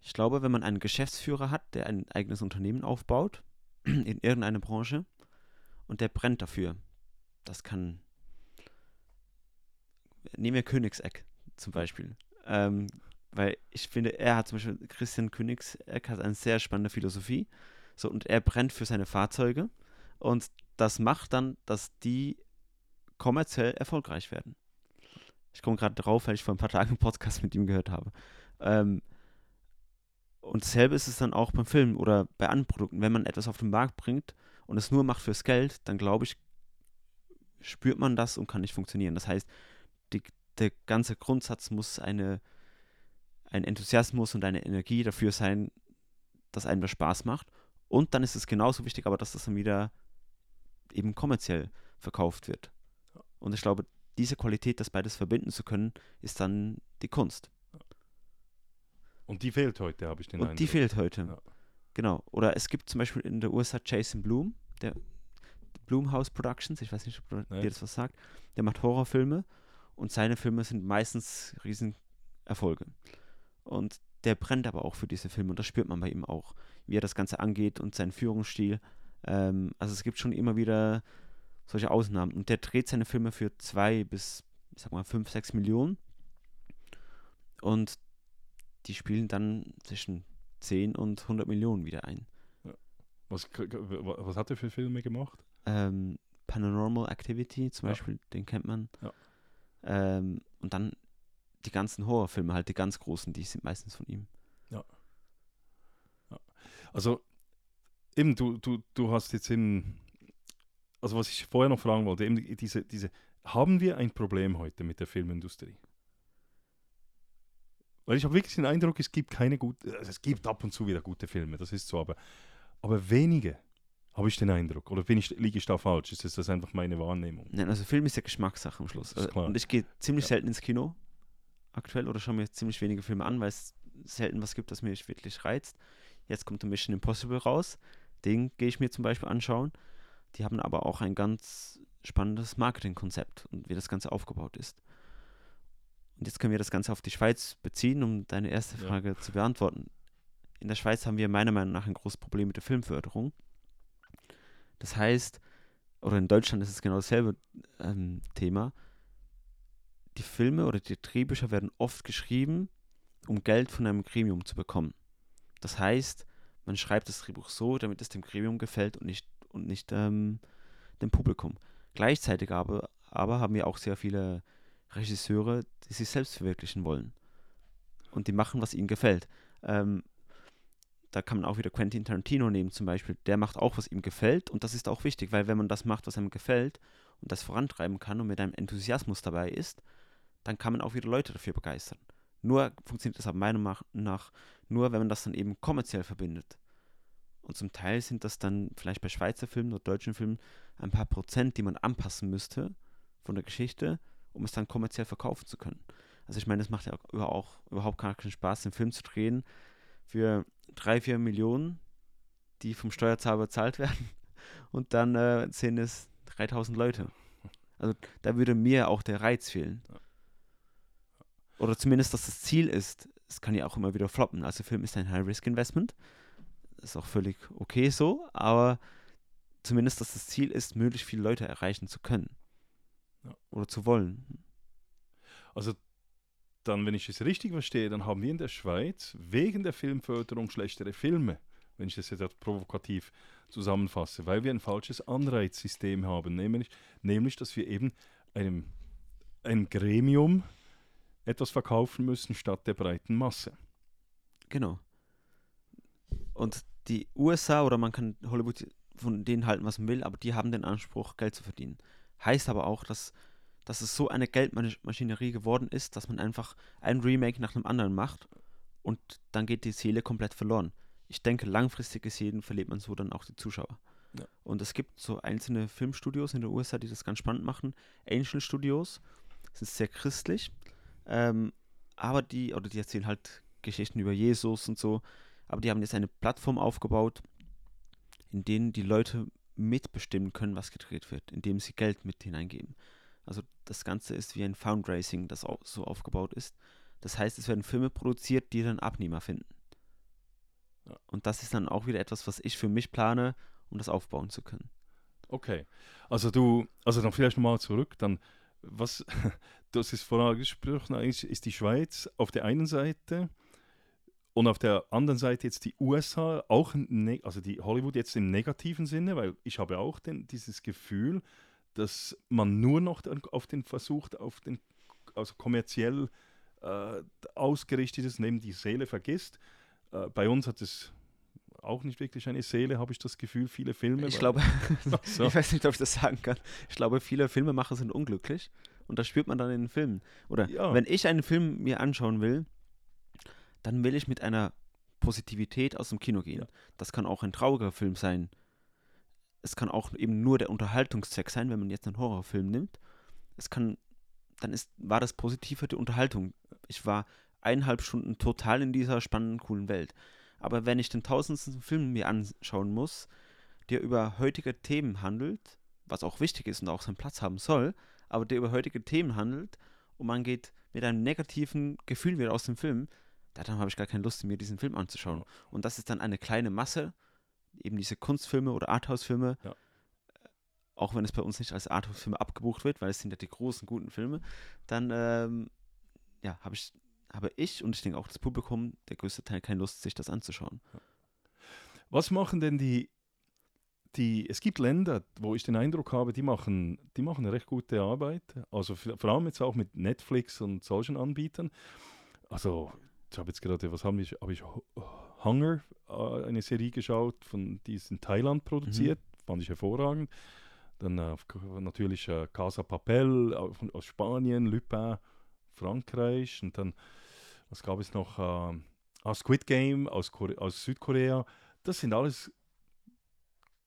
ich glaube, wenn man einen Geschäftsführer hat, der ein eigenes Unternehmen aufbaut, [clears throat] in irgendeiner Branche, und der brennt dafür, das kann. Nehmen wir Königseck zum Beispiel. Ähm, weil ich finde, er hat zum Beispiel, Christian Königseck hat eine sehr spannende Philosophie. So, und er brennt für seine Fahrzeuge. Und das macht dann, dass die kommerziell erfolgreich werden. Ich komme gerade drauf, weil ich vor ein paar Tagen einen Podcast mit ihm gehört habe. Ähm, und dasselbe ist es dann auch beim Film oder bei anderen Produkten. Wenn man etwas auf den Markt bringt und es nur macht fürs Geld, dann glaube ich, spürt man das und kann nicht funktionieren. Das heißt, die, der ganze Grundsatz muss eine, ein Enthusiasmus und eine Energie dafür sein, dass einem das Spaß macht. Und dann ist es genauso wichtig, aber dass das dann wieder eben kommerziell verkauft wird. Und ich glaube, diese Qualität, das beides verbinden zu können, ist dann die Kunst. Und die fehlt heute, habe ich den Und Eindruck. die fehlt heute. Ja. Genau. Oder es gibt zum Beispiel in der USA Jason Blum, der Blumhouse Productions, ich weiß nicht, ob dir das was sagt, der macht Horrorfilme und seine Filme sind meistens Riesenerfolge. Und der brennt aber auch für diese Filme und das spürt man bei ihm auch, wie er das Ganze angeht und seinen Führungsstil. Ähm, also es gibt schon immer wieder solche Ausnahmen und der dreht seine Filme für zwei bis, ich sag mal, fünf, sechs Millionen und die spielen dann zwischen 10 und 100 Millionen wieder ein. Was, was hat er für Filme gemacht? Ähm, Paranormal Activity zum Ja. Beispiel, den kennt man. Ja. Ähm, und dann die ganzen Horrorfilme, halt die ganz großen, die sind meistens von ihm. Also, eben, du, du, du hast jetzt eben, also was ich vorher noch fragen wollte, eben diese, diese, haben wir ein Problem heute mit der Filmindustrie? Weil ich habe wirklich den Eindruck, es gibt keine gute, also es gibt ab und zu wieder gute Filme, das ist so, aber, aber wenige, habe ich den Eindruck. Oder bin ich, liege ich da falsch? Ist das einfach meine Wahrnehmung? Nein, also Film ist ja Geschmackssache am Schluss. Klar. Und ich gehe ziemlich Ja. selten ins Kino aktuell oder schaue mir ziemlich wenige Filme an, weil es selten was gibt, das mich wirklich reizt. Jetzt kommt der Mission Impossible raus. Den gehe ich mir zum Beispiel anschauen. Die haben aber auch ein ganz spannendes Marketingkonzept und wie das Ganze aufgebaut ist. Und jetzt können wir das Ganze auf die Schweiz beziehen, um deine erste Ja. Frage zu beantworten. In der Schweiz haben wir meiner Meinung nach ein großes Problem mit der Filmförderung. Das heißt, oder in Deutschland ist es genau dasselbe ähm, Thema. Die Filme oder die Drehbücher werden oft geschrieben, um Geld von einem Gremium zu bekommen. Das heißt, man schreibt das Drehbuch so, damit es dem Gremium gefällt und nicht, und nicht ähm, dem Publikum. Gleichzeitig aber, aber haben wir auch sehr viele Regisseure, die sich selbst verwirklichen wollen. Und die machen, was ihnen gefällt. Ähm, da kann man auch wieder Quentin Tarantino nehmen zum Beispiel. Der macht auch, was ihm gefällt und das ist auch wichtig, weil wenn man das macht, was einem gefällt und das vorantreiben kann und mit einem Enthusiasmus dabei ist, dann kann man auch wieder Leute dafür begeistern. Nur funktioniert das aber meiner Meinung nach nur, wenn man das dann eben kommerziell verbindet. Und zum Teil sind das dann vielleicht bei Schweizer Filmen oder deutschen Filmen ein paar Prozent, die man anpassen müsste von der Geschichte, um es dann kommerziell verkaufen zu können. Also ich meine, es macht ja auch, über- auch überhaupt gar keinen Spaß, den Film zu drehen für drei, vier Millionen, die vom Steuerzahler bezahlt werden [laughs] und dann äh, sind es 3000 Leute. Also da würde mir auch der Reiz fehlen. Oder zumindest, dass das Ziel ist, es kann ja auch immer wieder floppen. Also Film ist ein High-Risk-Investment. Ist auch völlig okay so, aber zumindest, dass das Ziel ist, möglichst viele Leute erreichen zu können. Oder zu wollen. Also dann, wenn ich es richtig verstehe, dann haben wir in der Schweiz wegen der Filmförderung schlechtere Filme, wenn ich das jetzt provokativ zusammenfasse, weil wir ein falsches Anreizsystem haben, nämlich, nämlich dass wir eben einem, einem Gremium etwas verkaufen müssen statt der breiten Masse. Genau. Und die USA oder man kann Hollywood von denen halten, was man will, aber die haben den Anspruch, Geld zu verdienen. Heißt aber auch, dass, dass es so eine Geldmaschinerie geworden ist, dass man einfach ein Remake nach dem anderen macht und dann geht die Seele komplett verloren. Ich denke, langfristig gesehen verliert man so dann auch die Zuschauer. Ja. Und es gibt so einzelne Filmstudios in den USA, die das ganz spannend machen. Angel Studios sind sehr christlich, ähm, aber die, oder die erzählen halt Geschichten über Jesus und so, aber die haben jetzt eine Plattform aufgebaut, in denen die Leute mitbestimmen können, was gedreht wird, indem sie Geld mit hineingeben. Also das Ganze ist wie ein Fundraising, das so aufgebaut ist. Das heißt, es werden Filme produziert, die dann Abnehmer finden. Ja. Und das ist dann auch wieder etwas, was ich für mich plane, um das aufbauen zu können. Okay. Also du, also dann vielleicht nochmal zurück, dann was, [laughs] das ist vorangesprochen, eigentlich ist die Schweiz auf der einen Seite und auf der anderen Seite jetzt die USA, auch, ne, also die Hollywood jetzt im negativen Sinne, weil ich habe auch den, dieses Gefühl, dass man nur noch auf den versucht, auf den also kommerziell äh, ausgerichtetes neben die Seele vergisst. Äh, bei uns hat es auch nicht wirklich eine Seele, habe ich das Gefühl, viele Filme. Ich glaube, [laughs] [laughs] so. ich weiß nicht, ob ich das sagen kann. Ich glaube, viele Filmemacher sind unglücklich und das spürt man dann in den Filmen. Oder Ja. wenn ich einen Film mir anschauen will, dann will ich mit einer Positivität aus dem Kino gehen. Ja. Das kann auch ein trauriger Film sein. Es kann auch eben nur der Unterhaltungszweck sein, wenn man jetzt einen Horrorfilm nimmt. Es kann, dann ist, war das Positive die Unterhaltung. Ich war eineinhalb Stunden total in dieser spannenden, coolen Welt. Aber wenn ich den tausendsten Film mir anschauen muss, der über heutige Themen handelt, was auch wichtig ist und auch seinen Platz haben soll, aber der über heutige Themen handelt und man geht mit einem negativen Gefühl wieder aus dem Film, da dann habe ich gar keine Lust, mir diesen Film anzuschauen. Und das ist dann eine kleine Masse, eben diese Kunstfilme oder Arthouse-Filme, Ja. äh, auch wenn es bei uns nicht als Arthouse-Filme abgebucht wird, weil es sind ja die großen, guten Filme, dann ähm, ja, habe ich, habe ich und ich denke auch das Publikum, der größte Teil, keine Lust, sich das anzuschauen. Was machen denn die, die, es gibt Länder, wo ich den Eindruck habe, die machen, die machen eine recht gute Arbeit. Also vor allem jetzt auch mit Netflix und solchen Anbietern. Also, ich habe jetzt gerade, was haben wir, habe ich Hu- Hunger, äh, eine Serie geschaut, von, die ist in Thailand produziert, fand ich hervorragend. Dann äh, natürlich äh, Casa Papel von- aus Spanien, Lupin, Frankreich und dann, was gab es noch? Äh, Squid Game aus, Kore aus Südkorea. Das sind alles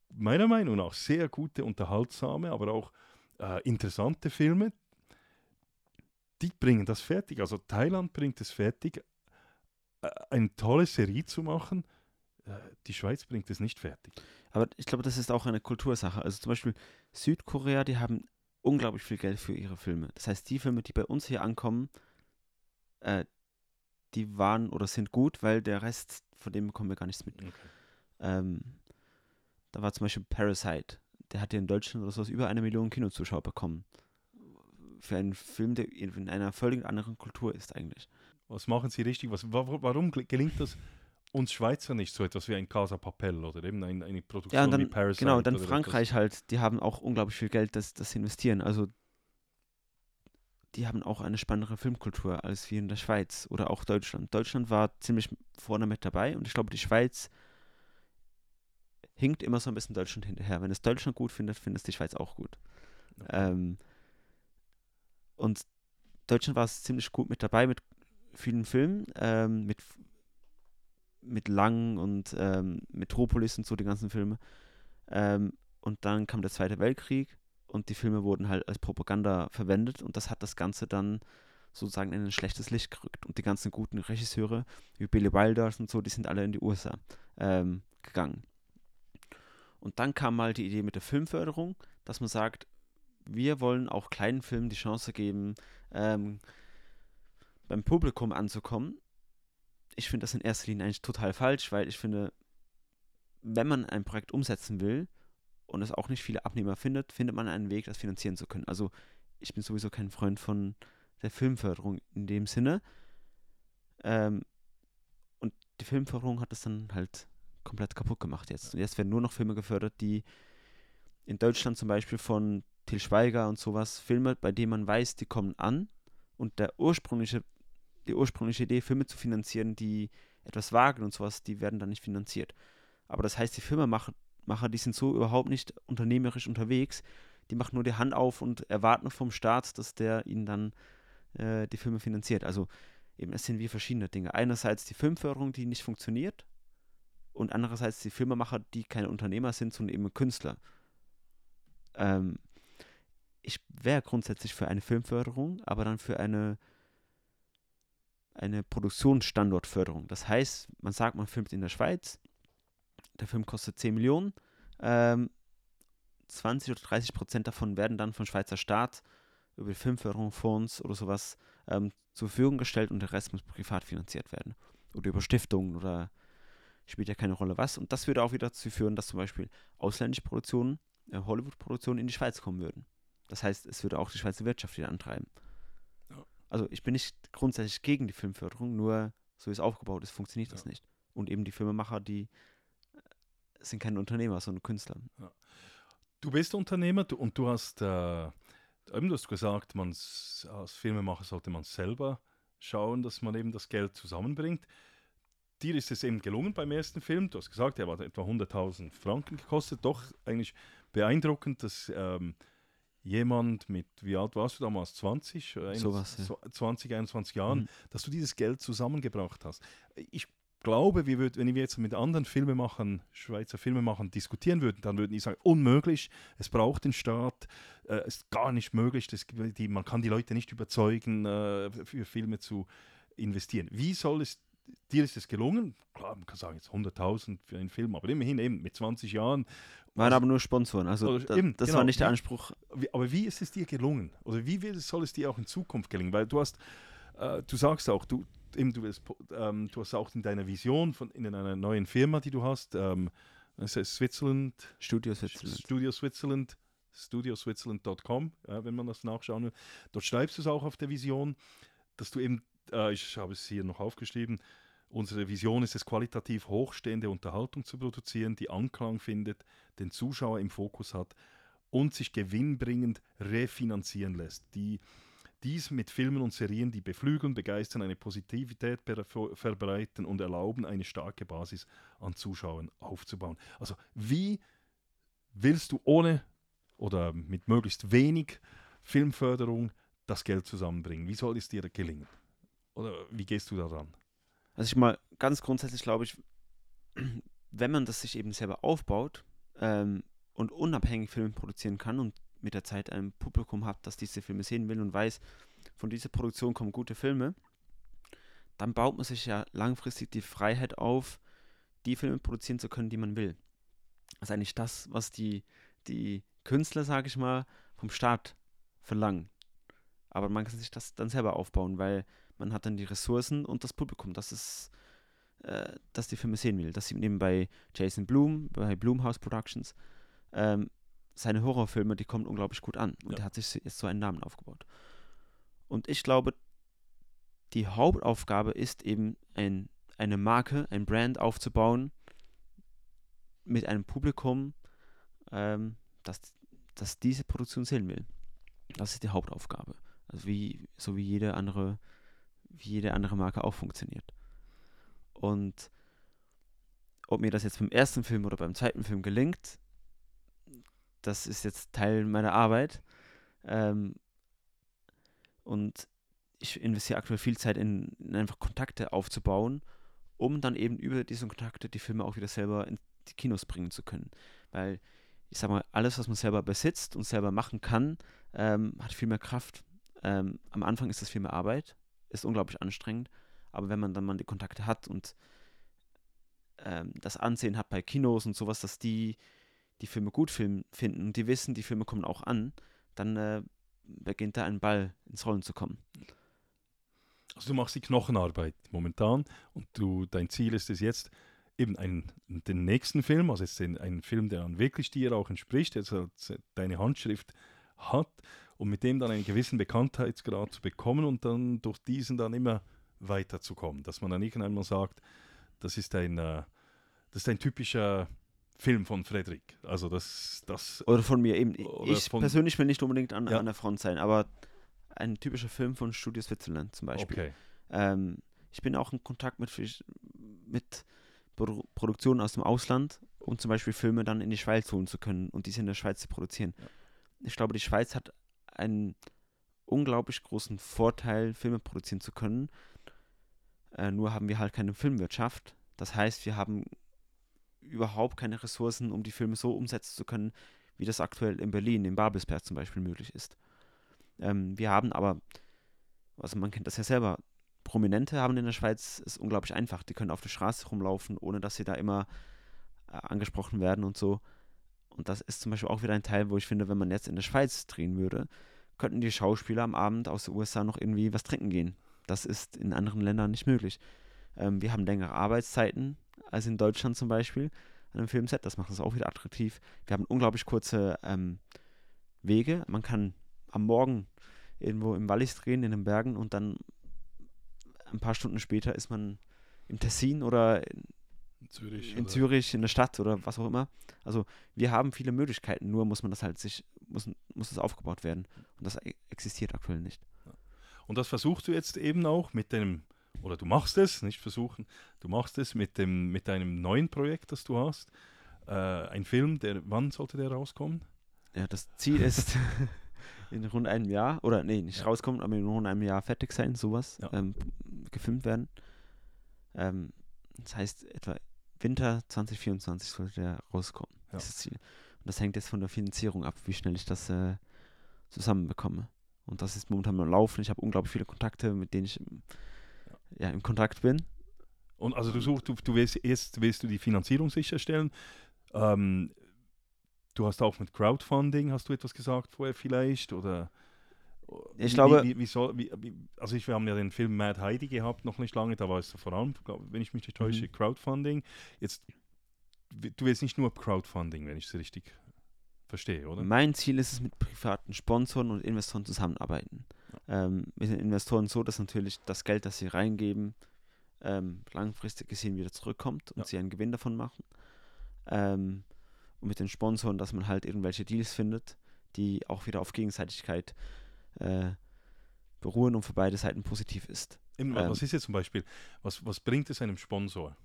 meiner Meinung nach sehr gute, unterhaltsame, aber auch äh, interessante Filme. Die bringen das fertig. Also Thailand bringt es fertig, eine tolle Serie zu machen. Äh, die Schweiz bringt es nicht fertig. Aber ich glaube, das ist auch eine Kultursache. Also zum Beispiel Südkorea, die haben unglaublich viel Geld für ihre Filme. Das heißt, die Filme, die bei uns hier ankommen, äh, die waren oder sind gut, weil der Rest, von dem bekommen wir gar nichts mit. Ähm, da war zum Beispiel Parasite. Der hat ja in Deutschland oder sowas über eine Million Kinozuschauer bekommen. Für einen Film, der in einer völlig anderen Kultur ist eigentlich. Was machen sie richtig? Was, wa- warum gel- gelingt das uns Schweizer nicht so etwas wie ein Casa Papel oder eben ein, eine Produktion Ja, und wie dann, Parasite? genau, dann Frankreich halt, die haben auch unglaublich viel Geld, das, das sie investieren. Also die haben auch eine spannendere Filmkultur als wir in der Schweiz oder auch Deutschland. Deutschland war ziemlich vorne mit dabei und ich glaube, die Schweiz hinkt immer so ein bisschen Deutschland hinterher. Wenn es Deutschland gut findet, findet es die Schweiz auch gut. etwas? Ähm, und Deutschland war es ziemlich gut mit dabei mit vielen Filmen, ähm, mit, mit Lang und ähm, Metropolis und so, die ganzen Filme. Ähm, und dann kam der Zweite Weltkrieg und die Filme wurden halt als Propaganda verwendet und das hat das Ganze dann sozusagen in ein schlechtes Licht gerückt. Und die ganzen guten Regisseure, wie Billy Wilder und so, die sind alle in die USA ähm, gegangen. Und dann kam mal die Idee mit der Filmförderung, dass man sagt, wir wollen auch kleinen Filmen die Chance geben, ähm, beim Publikum anzukommen. Ich finde das in erster Linie eigentlich total falsch, weil ich finde, wenn man ein Projekt umsetzen will und es auch nicht viele Abnehmer findet, findet man einen Weg, das finanzieren zu können. Also ich bin sowieso kein Freund von der Filmförderung in dem Sinne. Ähm, und die Filmförderung hat es dann halt komplett kaputt gemacht jetzt. Und jetzt werden nur noch Filme gefördert, die in Deutschland zum Beispiel von Til Schweiger und sowas, Filme, bei denen man weiß, die kommen an und der ursprüngliche, die ursprüngliche Idee, Filme zu finanzieren, die etwas wagen und sowas, die werden dann nicht finanziert. Aber das heißt, die Filmemacher, Macher, die sind so überhaupt nicht unternehmerisch unterwegs, die machen nur die Hand auf und erwarten vom Staat, dass der ihnen dann äh, die Filme finanziert. Also eben, es sind wie verschiedene Dinge. Einerseits die Filmförderung, die nicht funktioniert und andererseits die Filmemacher, die keine Unternehmer sind, sondern eben Künstler. Ähm, ich wäre grundsätzlich für eine Filmförderung, aber dann für eine, eine Produktionsstandortförderung. Das heißt, man sagt, man filmt in der Schweiz, der Film kostet 10 Millionen, ähm, 20 oder 30 Prozent davon werden dann vom Schweizer Staat über die Filmförderung, Fonds oder sowas ähm, zur Verfügung gestellt und der Rest muss privat finanziert werden. Oder über Stiftungen oder spielt ja keine Rolle was. Und das würde auch wieder dazu führen, dass zum Beispiel ausländische Produktionen, äh, Hollywood-Produktionen in die Schweiz kommen würden. Das heißt, es würde auch die Schweizer Wirtschaft wieder antreiben. Ja. Also ich bin nicht grundsätzlich gegen die Filmförderung, nur so wie es aufgebaut ist, funktioniert das Ja. nicht. Und eben die Filmemacher, die äh, sind keine Unternehmer, sondern Künstler. Du bist Unternehmer du, und du hast, äh, eben, du hast gesagt, man als Filmemacher sollte man selber schauen, dass man eben das Geld zusammenbringt. Dir ist es eben gelungen beim ersten Film. Du hast gesagt, er hat etwa 100.000 Franken gekostet. Doch eigentlich beeindruckend, dass ähm, jemand mit, wie alt warst du damals? 20? Äh, Sowas, ja. so- 20, 21 Jahren, Mhm. dass du dieses Geld zusammengebracht hast. Ich glaube, wir würd, wenn wir jetzt mit anderen Filmemachern, Schweizer Filmemachern diskutieren würden, dann würden die sagen, unmöglich, es braucht den Staat, äh, es ist gar nicht möglich, das, die, man kann die Leute nicht überzeugen, äh, für Filme zu investieren. Wie soll es, dir ist es gelungen, klar, man kann sagen, jetzt 100.000 für einen Film, aber immerhin eben mit 20 Jahren. Waren Also- aber nur Sponsoren. Also da, eben, das genau. war nicht der Anspruch. Aber wie ist es dir gelungen? Oder wie wird, soll es dir auch in Zukunft gelingen? Weil du hast, äh, du sagst auch, du, eben, du, willst, ähm, du hast auch in deiner Vision von in einer neuen Firma, die du hast, ähm, es heißt Switzerland, Studio Switzerland. Studio Switzerland, studioswitzerland.com, ja, wenn man das nachschauen will. Dort schreibst du es auch auf der Vision, dass du eben, äh, ich habe es hier noch aufgeschrieben, unsere Vision ist es, qualitativ hochstehende Unterhaltung zu produzieren, die Anklang findet, den Zuschauer im Fokus hat und sich gewinnbringend refinanzieren lässt. Die, dies mit Filmen und Serien, die beflügeln, begeistern, eine Positivität verbreiten und erlauben, eine starke Basis an Zuschauern aufzubauen. Also wie willst du ohne oder mit möglichst wenig Filmförderung das Geld zusammenbringen? Wie soll es dir gelingen? Oder wie gehst du daran? Also ich mal ganz grundsätzlich glaube ich, [clears throat] wenn man das sich eben selber aufbaut ähm, und unabhängig Filme produzieren kann und mit der Zeit ein Publikum hat, das diese Filme sehen will und weiß, von dieser Produktion kommen gute Filme, dann baut man sich ja langfristig die Freiheit auf, die Filme produzieren zu können, die man will. Das ist eigentlich das, was die, die Künstler, sage ich mal, vom Staat verlangen. Aber man kann sich das dann selber aufbauen, weil man hat dann die Ressourcen und das Publikum, das ist, äh, das die Filme sehen will. Das sieht man eben bei Jason Blum, bei Blumhouse Productions. Ähm, seine Horrorfilme, die kommen unglaublich gut an. Und Ja. er hat sich jetzt so einen Namen aufgebaut. Und ich glaube, die Hauptaufgabe ist eben, ein, eine Marke, ein Brand aufzubauen mit einem Publikum, ähm, das, das diese Produktion sehen will. Das ist die Hauptaufgabe. Also wie, so wie jede andere, wie jede andere Marke auch funktioniert. Und ob mir das jetzt beim ersten Film oder beim zweiten Film gelingt, das ist jetzt Teil meiner Arbeit. Ähm, und ich investiere aktuell viel Zeit in, in einfach Kontakte aufzubauen, um dann eben über diese Kontakte die Filme auch wieder selber in die Kinos bringen zu können. Weil ich sag mal, alles, was man selber besitzt und selber machen kann, ähm, hat viel mehr Kraft. Ähm, am Anfang ist das viel mehr Arbeit, ist unglaublich anstrengend, aber wenn man dann mal die Kontakte hat und ähm, das Ansehen hat bei Kinos und sowas, dass die die Filme gut finden und die wissen, die Filme kommen auch an, dann äh, beginnt da ein Ball ins Rollen zu kommen. Also du machst die Knochenarbeit momentan und du, dein Ziel ist es jetzt, eben einen, den nächsten Film, also jetzt den, einen Film, der dann wirklich dir auch entspricht, jetzt halt deine Handschrift hat und mit dem dann einen gewissen Bekanntheitsgrad zu bekommen und dann durch diesen dann immer weiterzukommen. Dass man dann irgendwann mal sagt, das ist ein, äh, das ist ein typischer Film von Frederik. Also das, das Oder von mir eben. Ich von- persönlich will nicht unbedingt an, Ja. an der Front sein, aber ein typischer Film von Studio Switzerland zum Beispiel. okay. Ähm, ich bin auch in Kontakt mit, mit Produ Produktionen aus dem Ausland, um zum Beispiel Filme dann in die Schweiz holen zu können und diese in der Schweiz zu produzieren. Ja. Ich glaube, die Schweiz hat einen unglaublich großen Vorteil, Filme produzieren zu können. Äh, nur haben wir halt keine Filmwirtschaft. Das heißt, wir haben überhaupt keine Ressourcen, um die Filme so umsetzen zu können, wie das aktuell in Berlin, in Babelsberg zum Beispiel möglich ist. Ähm, wir haben aber, also man kennt das ja selber, Prominente haben in der Schweiz es unglaublich einfach. Die können auf der Straße rumlaufen, ohne dass sie da immer äh, angesprochen werden und so. Und das ist zum Beispiel auch wieder ein Teil, wo ich finde, wenn man jetzt in der Schweiz drehen würde, könnten die Schauspieler am Abend aus den USA noch irgendwie was trinken gehen. Das ist in anderen Ländern nicht möglich. Ähm, wir haben längere Arbeitszeiten als in Deutschland zum Beispiel an einem Filmset. Das macht es auch wieder attraktiv. Wir haben unglaublich kurze ähm, Wege. Man kann am Morgen irgendwo im Wallis drehen, in den Bergen und dann ein paar Stunden später ist man im Tessin oder in, Zürich. in oder- Zürich, in der Stadt oder was auch immer. Also wir haben viele Möglichkeiten, nur muss man das halt sich, muss, muss das aufgebaut werden. Und das e- existiert aktuell nicht. Und das versuchst du jetzt eben auch mit dem, oder du machst es, nicht versuchen, du machst es mit, dem, mit deinem neuen Projekt, das du hast. Äh, ein Film, der, wann sollte der rauskommen? Ja, das Ziel ist [laughs] in rund einem Jahr, oder nee, nicht Ja. rauskommen, aber in rund einem Jahr fertig sein, sowas, Ja. ähm, gefilmt werden. Ähm, das heißt, etwa Winter 2024 sollte der rauskommen, Ja. dieses Ziel. Und das hängt jetzt von der Finanzierung ab, wie schnell ich das äh, zusammenbekomme. Und das ist momentan am Laufen. Ich habe unglaublich viele Kontakte, mit denen ich ähm, ja, im Kontakt bin. Und also du suchst, du, du willst, erst willst du die Finanzierung sicherstellen. Ähm, du hast auch mit Crowdfunding, hast du etwas gesagt vorher vielleicht? Oder Ich wie, glaube- Wie, wie, soll, also ich, wir haben ja den Film Mad Heidi gehabt, noch nicht lange, da war es vor allem, wenn ich mich nicht täusche, Mhm. Crowdfunding. Jetzt, du willst nicht nur Crowdfunding, wenn ich es richtig verstehe, oder? Mein Ziel ist es, mit privaten Sponsoren und Investoren zusammenarbeiten. Ähm, mit den Investoren so, dass natürlich das Geld, das sie reingeben, ähm, langfristig gesehen wieder zurückkommt und Ja. sie einen Gewinn davon machen. Ähm, und mit den Sponsoren, dass man halt irgendwelche Deals findet, die auch wieder auf Gegenseitigkeit äh, beruhen und für beide Seiten positiv ist. Eben, Ähm, was ist jetzt zum Beispiel, was, was bringt es einem Sponsor?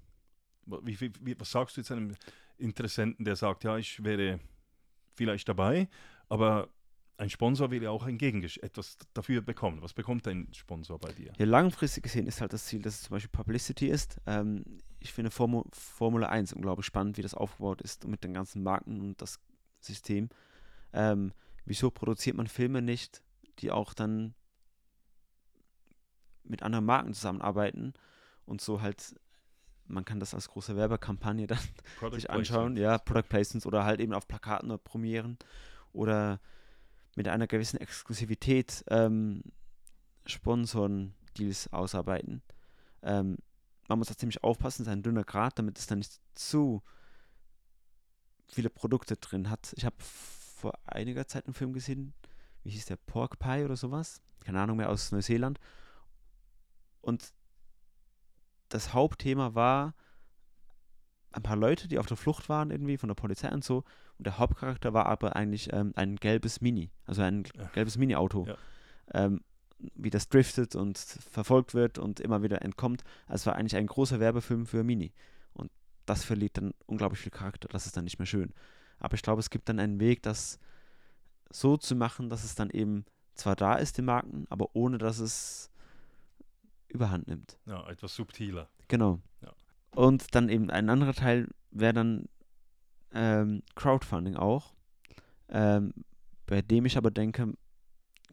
Wie, wie, wie, was sagst du jetzt einem Interessenten, der sagt, ja, ich wäre vielleicht dabei, aber ein Sponsor will ja auch ein Gegengesch etwas dafür bekommen. Was bekommt ein Sponsor bei dir? Ja, langfristig gesehen ist halt das Ziel, dass es zum Beispiel Publicity ist. Ähm, ich finde Formu Formel 1 unglaublich spannend, wie das aufgebaut ist und mit den ganzen Marken und das System. Ähm, wieso produziert man Filme nicht, die auch dann mit anderen Marken zusammenarbeiten und so halt, man kann das als große Werbekampagne dann [laughs] Product sich anschauen, ja, Product Placements oder halt eben auf Plakaten oder Premieren oder mit einer gewissen Exklusivität ähm, Sponsoren-Deals ausarbeiten. Ähm, man muss da ziemlich aufpassen, es ist ein dünner Grat, damit es dann nicht zu viele Produkte drin hat. Ich habe vor einiger Zeit einen Film gesehen, wie hieß der, Pork Pie oder sowas, keine Ahnung mehr, aus Neuseeland. Und das Hauptthema war ein paar Leute, die auf der Flucht waren irgendwie von der Polizei und so. Und der Hauptcharakter war aber eigentlich ähm, ein gelbes Mini, also ein gelbes Mini-Auto. Ja. Ähm, wie das driftet und verfolgt wird und immer wieder entkommt. Also es war eigentlich ein großer Werbefilm für Mini. Und das verliert dann unglaublich viel Charakter. Das ist dann nicht mehr schön. Aber ich glaube, es gibt dann einen Weg, das so zu machen, dass es dann eben zwar da ist, die Marken, aber ohne dass es überhand nimmt. Ja, etwas subtiler. Genau. Ja. Und dann eben ein anderer Teil wäre dann ähm, Crowdfunding auch, ähm, bei dem ich aber denke,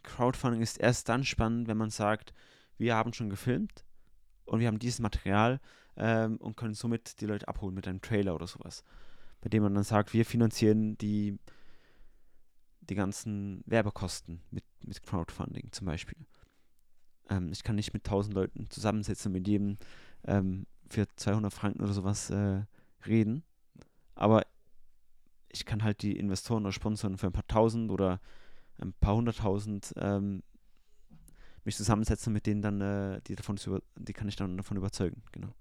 Crowdfunding ist erst dann spannend, wenn man sagt, wir haben schon gefilmt und wir haben dieses Material ähm, und können somit die Leute abholen mit einem Trailer oder sowas. Bei dem man dann sagt, wir finanzieren die, die ganzen Werbekosten mit, mit Crowdfunding zum Beispiel. Ähm, ich kann nicht mit 1000 Leuten zusammensitzen, mit jedem ähm, für 200 Franken oder sowas äh, reden. Aber ich kann halt die Investoren oder Sponsoren für ein paar Tausend oder ein paar hunderttausend ähm, mich zusammensetzen, mit denen dann, äh, die davon über die kann ich dann davon überzeugen, genau.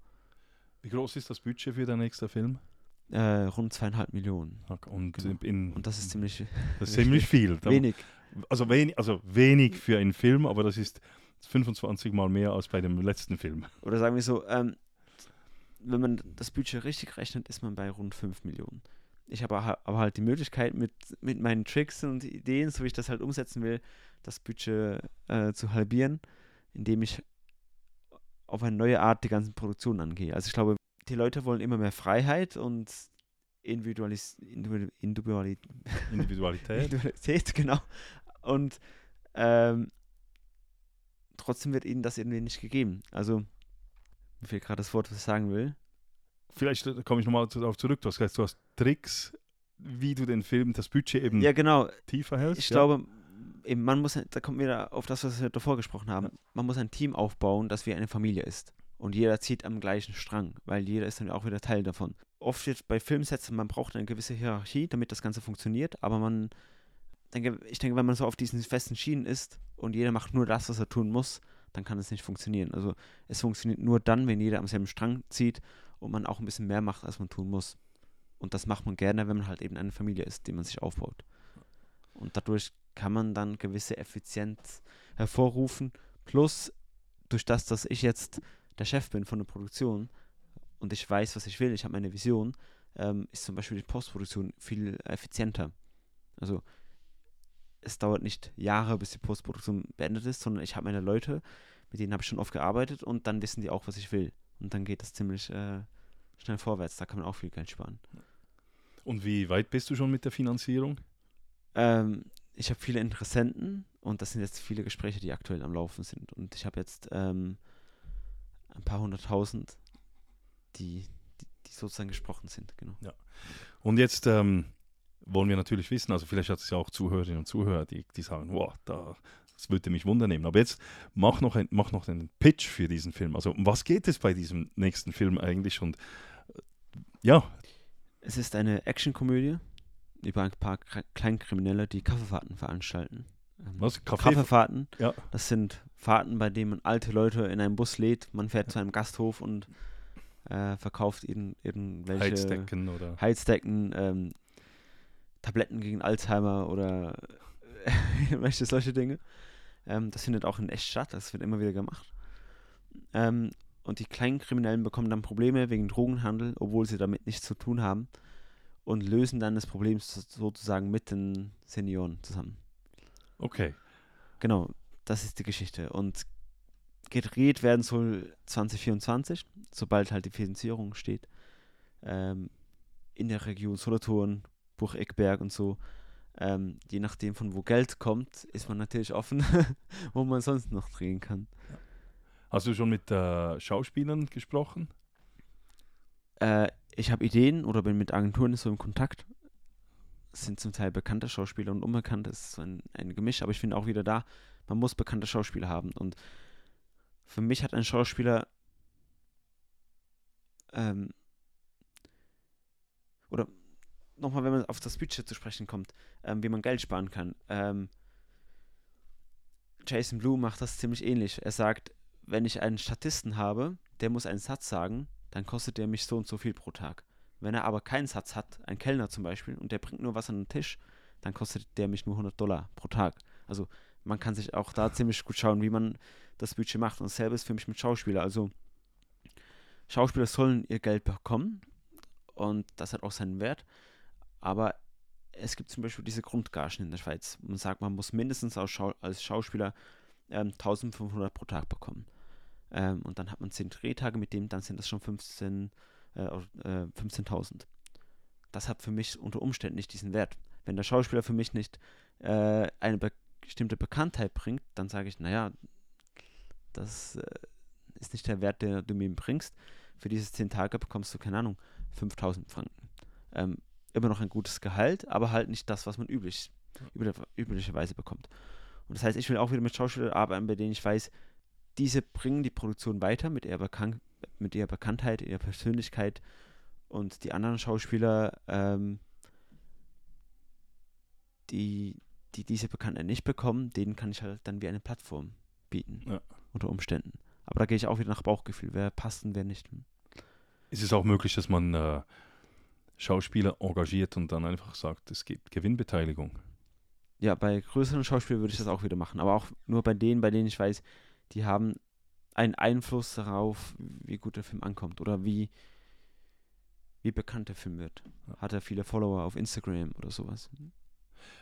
Wie groß ist das Budget für dein nächster Film? Äh, rund zweieinhalb Millionen. Und, Genau. in, Und das ist ziemlich das ist [laughs] ziemlich viel. Da- wenig. Also wenig, also wenig für einen Film, aber das ist 25 Mal mehr als bei dem letzten Film. Oder sagen wir so, ähm, wenn man das Budget richtig rechnet, ist man bei rund 5 Millionen. Ich habe ha- aber halt die Möglichkeit, mit, mit meinen Tricks und Ideen, so wie ich das halt umsetzen will, das Budget äh, zu halbieren, indem ich auf eine neue Art die ganzen Produktionen angehe. Also ich glaube, die Leute wollen immer mehr Freiheit und Individualis Individu Individuali Individualität. Individualität, genau. Und ähm, trotzdem wird ihnen das irgendwie nicht gegeben. Also, mir fehlt gerade das Wort, was ich sagen will. Vielleicht komme ich nochmal darauf zurück. Du hast gesagt, du hast Tricks, wie du den Film, das Budget eben Ja, genau. tiefer hältst. Ich ja? glaube, eben, man muss, da kommt wieder auf das, was wir davor gesprochen haben. Man muss ein Team aufbauen, das wie eine Familie ist. Und jeder zieht am gleichen Strang, weil jeder ist dann auch wieder Teil davon. Oft wird bei Filmsets, man braucht eine gewisse Hierarchie, damit das Ganze funktioniert, aber man, denke, ich denke, wenn man so auf diesen festen Schienen ist und jeder macht nur das, was er tun muss, dann kann es nicht funktionieren. Also es funktioniert nur dann, wenn jeder am selben Strang zieht und man auch ein bisschen mehr macht, als man tun muss. Und das macht man gerne, wenn man halt eben eine Familie ist, die man sich aufbaut. Und dadurch kann man dann gewisse Effizienz hervorrufen. Plus, durch das, dass ich jetzt der Chef bin von der Produktion und ich weiß, was ich will, ich habe meine Vision, ähm, ist zum Beispiel die Postproduktion viel effizienter. Also es dauert nicht Jahre, bis die Postproduktion beendet ist, sondern ich habe meine Leute, mit denen habe ich schon oft gearbeitet und dann wissen die auch, was ich will. Und dann geht das ziemlich äh, schnell vorwärts. Da kann man auch viel Geld sparen. Und wie weit bist du schon mit der Finanzierung? Ähm, ich habe viele Interessenten und das sind jetzt viele Gespräche, die aktuell am Laufen sind. Und ich habe jetzt ähm, ein paar hunderttausend, die, die, die sozusagen gesprochen sind. Genau. Und jetzt ähm, wollen wir natürlich wissen, also vielleicht hat es ja auch Zuhörerinnen und Zuhörer, die, die sagen, wow, da, das würde mich wundernehmen. Aber jetzt mach noch, ein, mach noch einen Pitch für diesen Film. Also um was geht es bei diesem nächsten Film eigentlich? Und äh, ja, Es ist eine Actionkomödie über ein paar Kr- Kleinkriminelle, die Kaffeefahrten veranstalten. Ähm, was? Kaffee? Kaffeefahrten, Ja. das sind Fahrten, bei denen man alte Leute in einen Bus lädt. Man fährt zu einem Gasthof und äh, verkauft ihnen irgendwelche Heizdecken oder. Heizdecken, ähm, Tabletten gegen Alzheimer oder [laughs] welche solche Dinge. Ähm, das findet auch in echt statt, das wird immer wieder gemacht. Ähm, und die kleinen Kriminellen bekommen dann Probleme wegen Drogenhandel, obwohl sie damit nichts zu tun haben und lösen dann das Problem so- sozusagen mit den Senioren zusammen. Okay. Genau, das ist die Geschichte. Und gedreht werden soll 2024, sobald halt die Finanzierung steht. Ähm, in der Region Solothurn, Bucheckberg und so. Ähm, je nachdem, von wo Geld kommt, ist man natürlich offen, [laughs] wo man sonst noch drehen kann. Hast du schon mit äh, Schauspielern gesprochen? Äh, ich habe Ideen oder bin mit Agenturen so im Kontakt. Sind zum Teil bekannte Schauspieler und unbekannte. Ist so ein, ein Gemisch, aber ich finde auch wieder da, man muss bekannte Schauspieler haben. Und für mich hat ein Schauspieler ähm, oder nochmal, wenn man auf das Budget zu sprechen kommt, ähm, wie man Geld sparen kann. Ähm, Jason Blue macht das ziemlich ähnlich. Er sagt, wenn ich einen Statisten habe, der muss einen Satz sagen, dann kostet der mich so und so viel pro Tag. Wenn er aber keinen Satz hat, ein Kellner zum Beispiel, und der bringt nur was an den Tisch, dann kostet der mich nur 100 Dollar pro Tag. Also man kann sich auch da ziemlich gut schauen, wie man das Budget macht. Und dasselbe ist für mich mit Schauspieler. Also Schauspieler sollen ihr Geld bekommen und das hat auch seinen Wert. Aber es gibt zum Beispiel diese Grundgagen in der Schweiz. Man sagt, man muss mindestens als, Schau als Schauspieler ähm, 1500 pro Tag bekommen. Ähm, und dann hat man 10 Drehtage mit dem, dann sind das schon 15 äh, äh, 15.000. Das hat für mich unter Umständen nicht diesen Wert. Wenn der Schauspieler für mich nicht äh, eine be bestimmte Bekanntheit bringt, dann sage ich, naja, das äh, ist nicht der Wert, den du mir bringst. Für diese 10 Tage bekommst du, keine Ahnung, 5000 Franken. Ähm, immer noch ein gutes Gehalt, aber halt nicht das, was man üblich, üblich, üblicherweise bekommt. Und das heißt, ich will auch wieder mit Schauspielern arbeiten, bei denen ich weiß, diese bringen die Produktion weiter mit ihrer, Bekan mit ihrer Bekanntheit, ihrer Persönlichkeit und die anderen Schauspieler, ähm, die, die diese Bekanntheit nicht bekommen, denen kann ich halt dann wie eine Plattform bieten, Ja. unter Umständen. Aber da gehe ich auch wieder nach Bauchgefühl, wer passt und wer nicht. Ist es auch möglich, dass man äh, Schauspieler engagiert und dann einfach sagt, es gibt Gewinnbeteiligung? Ja, bei größeren Schauspielern würde ich das auch wieder machen, aber auch nur bei denen, bei denen ich weiß, die haben einen Einfluss darauf, wie gut der Film ankommt oder wie, wie bekannt der Film wird. Hat er viele Follower auf Instagram oder sowas?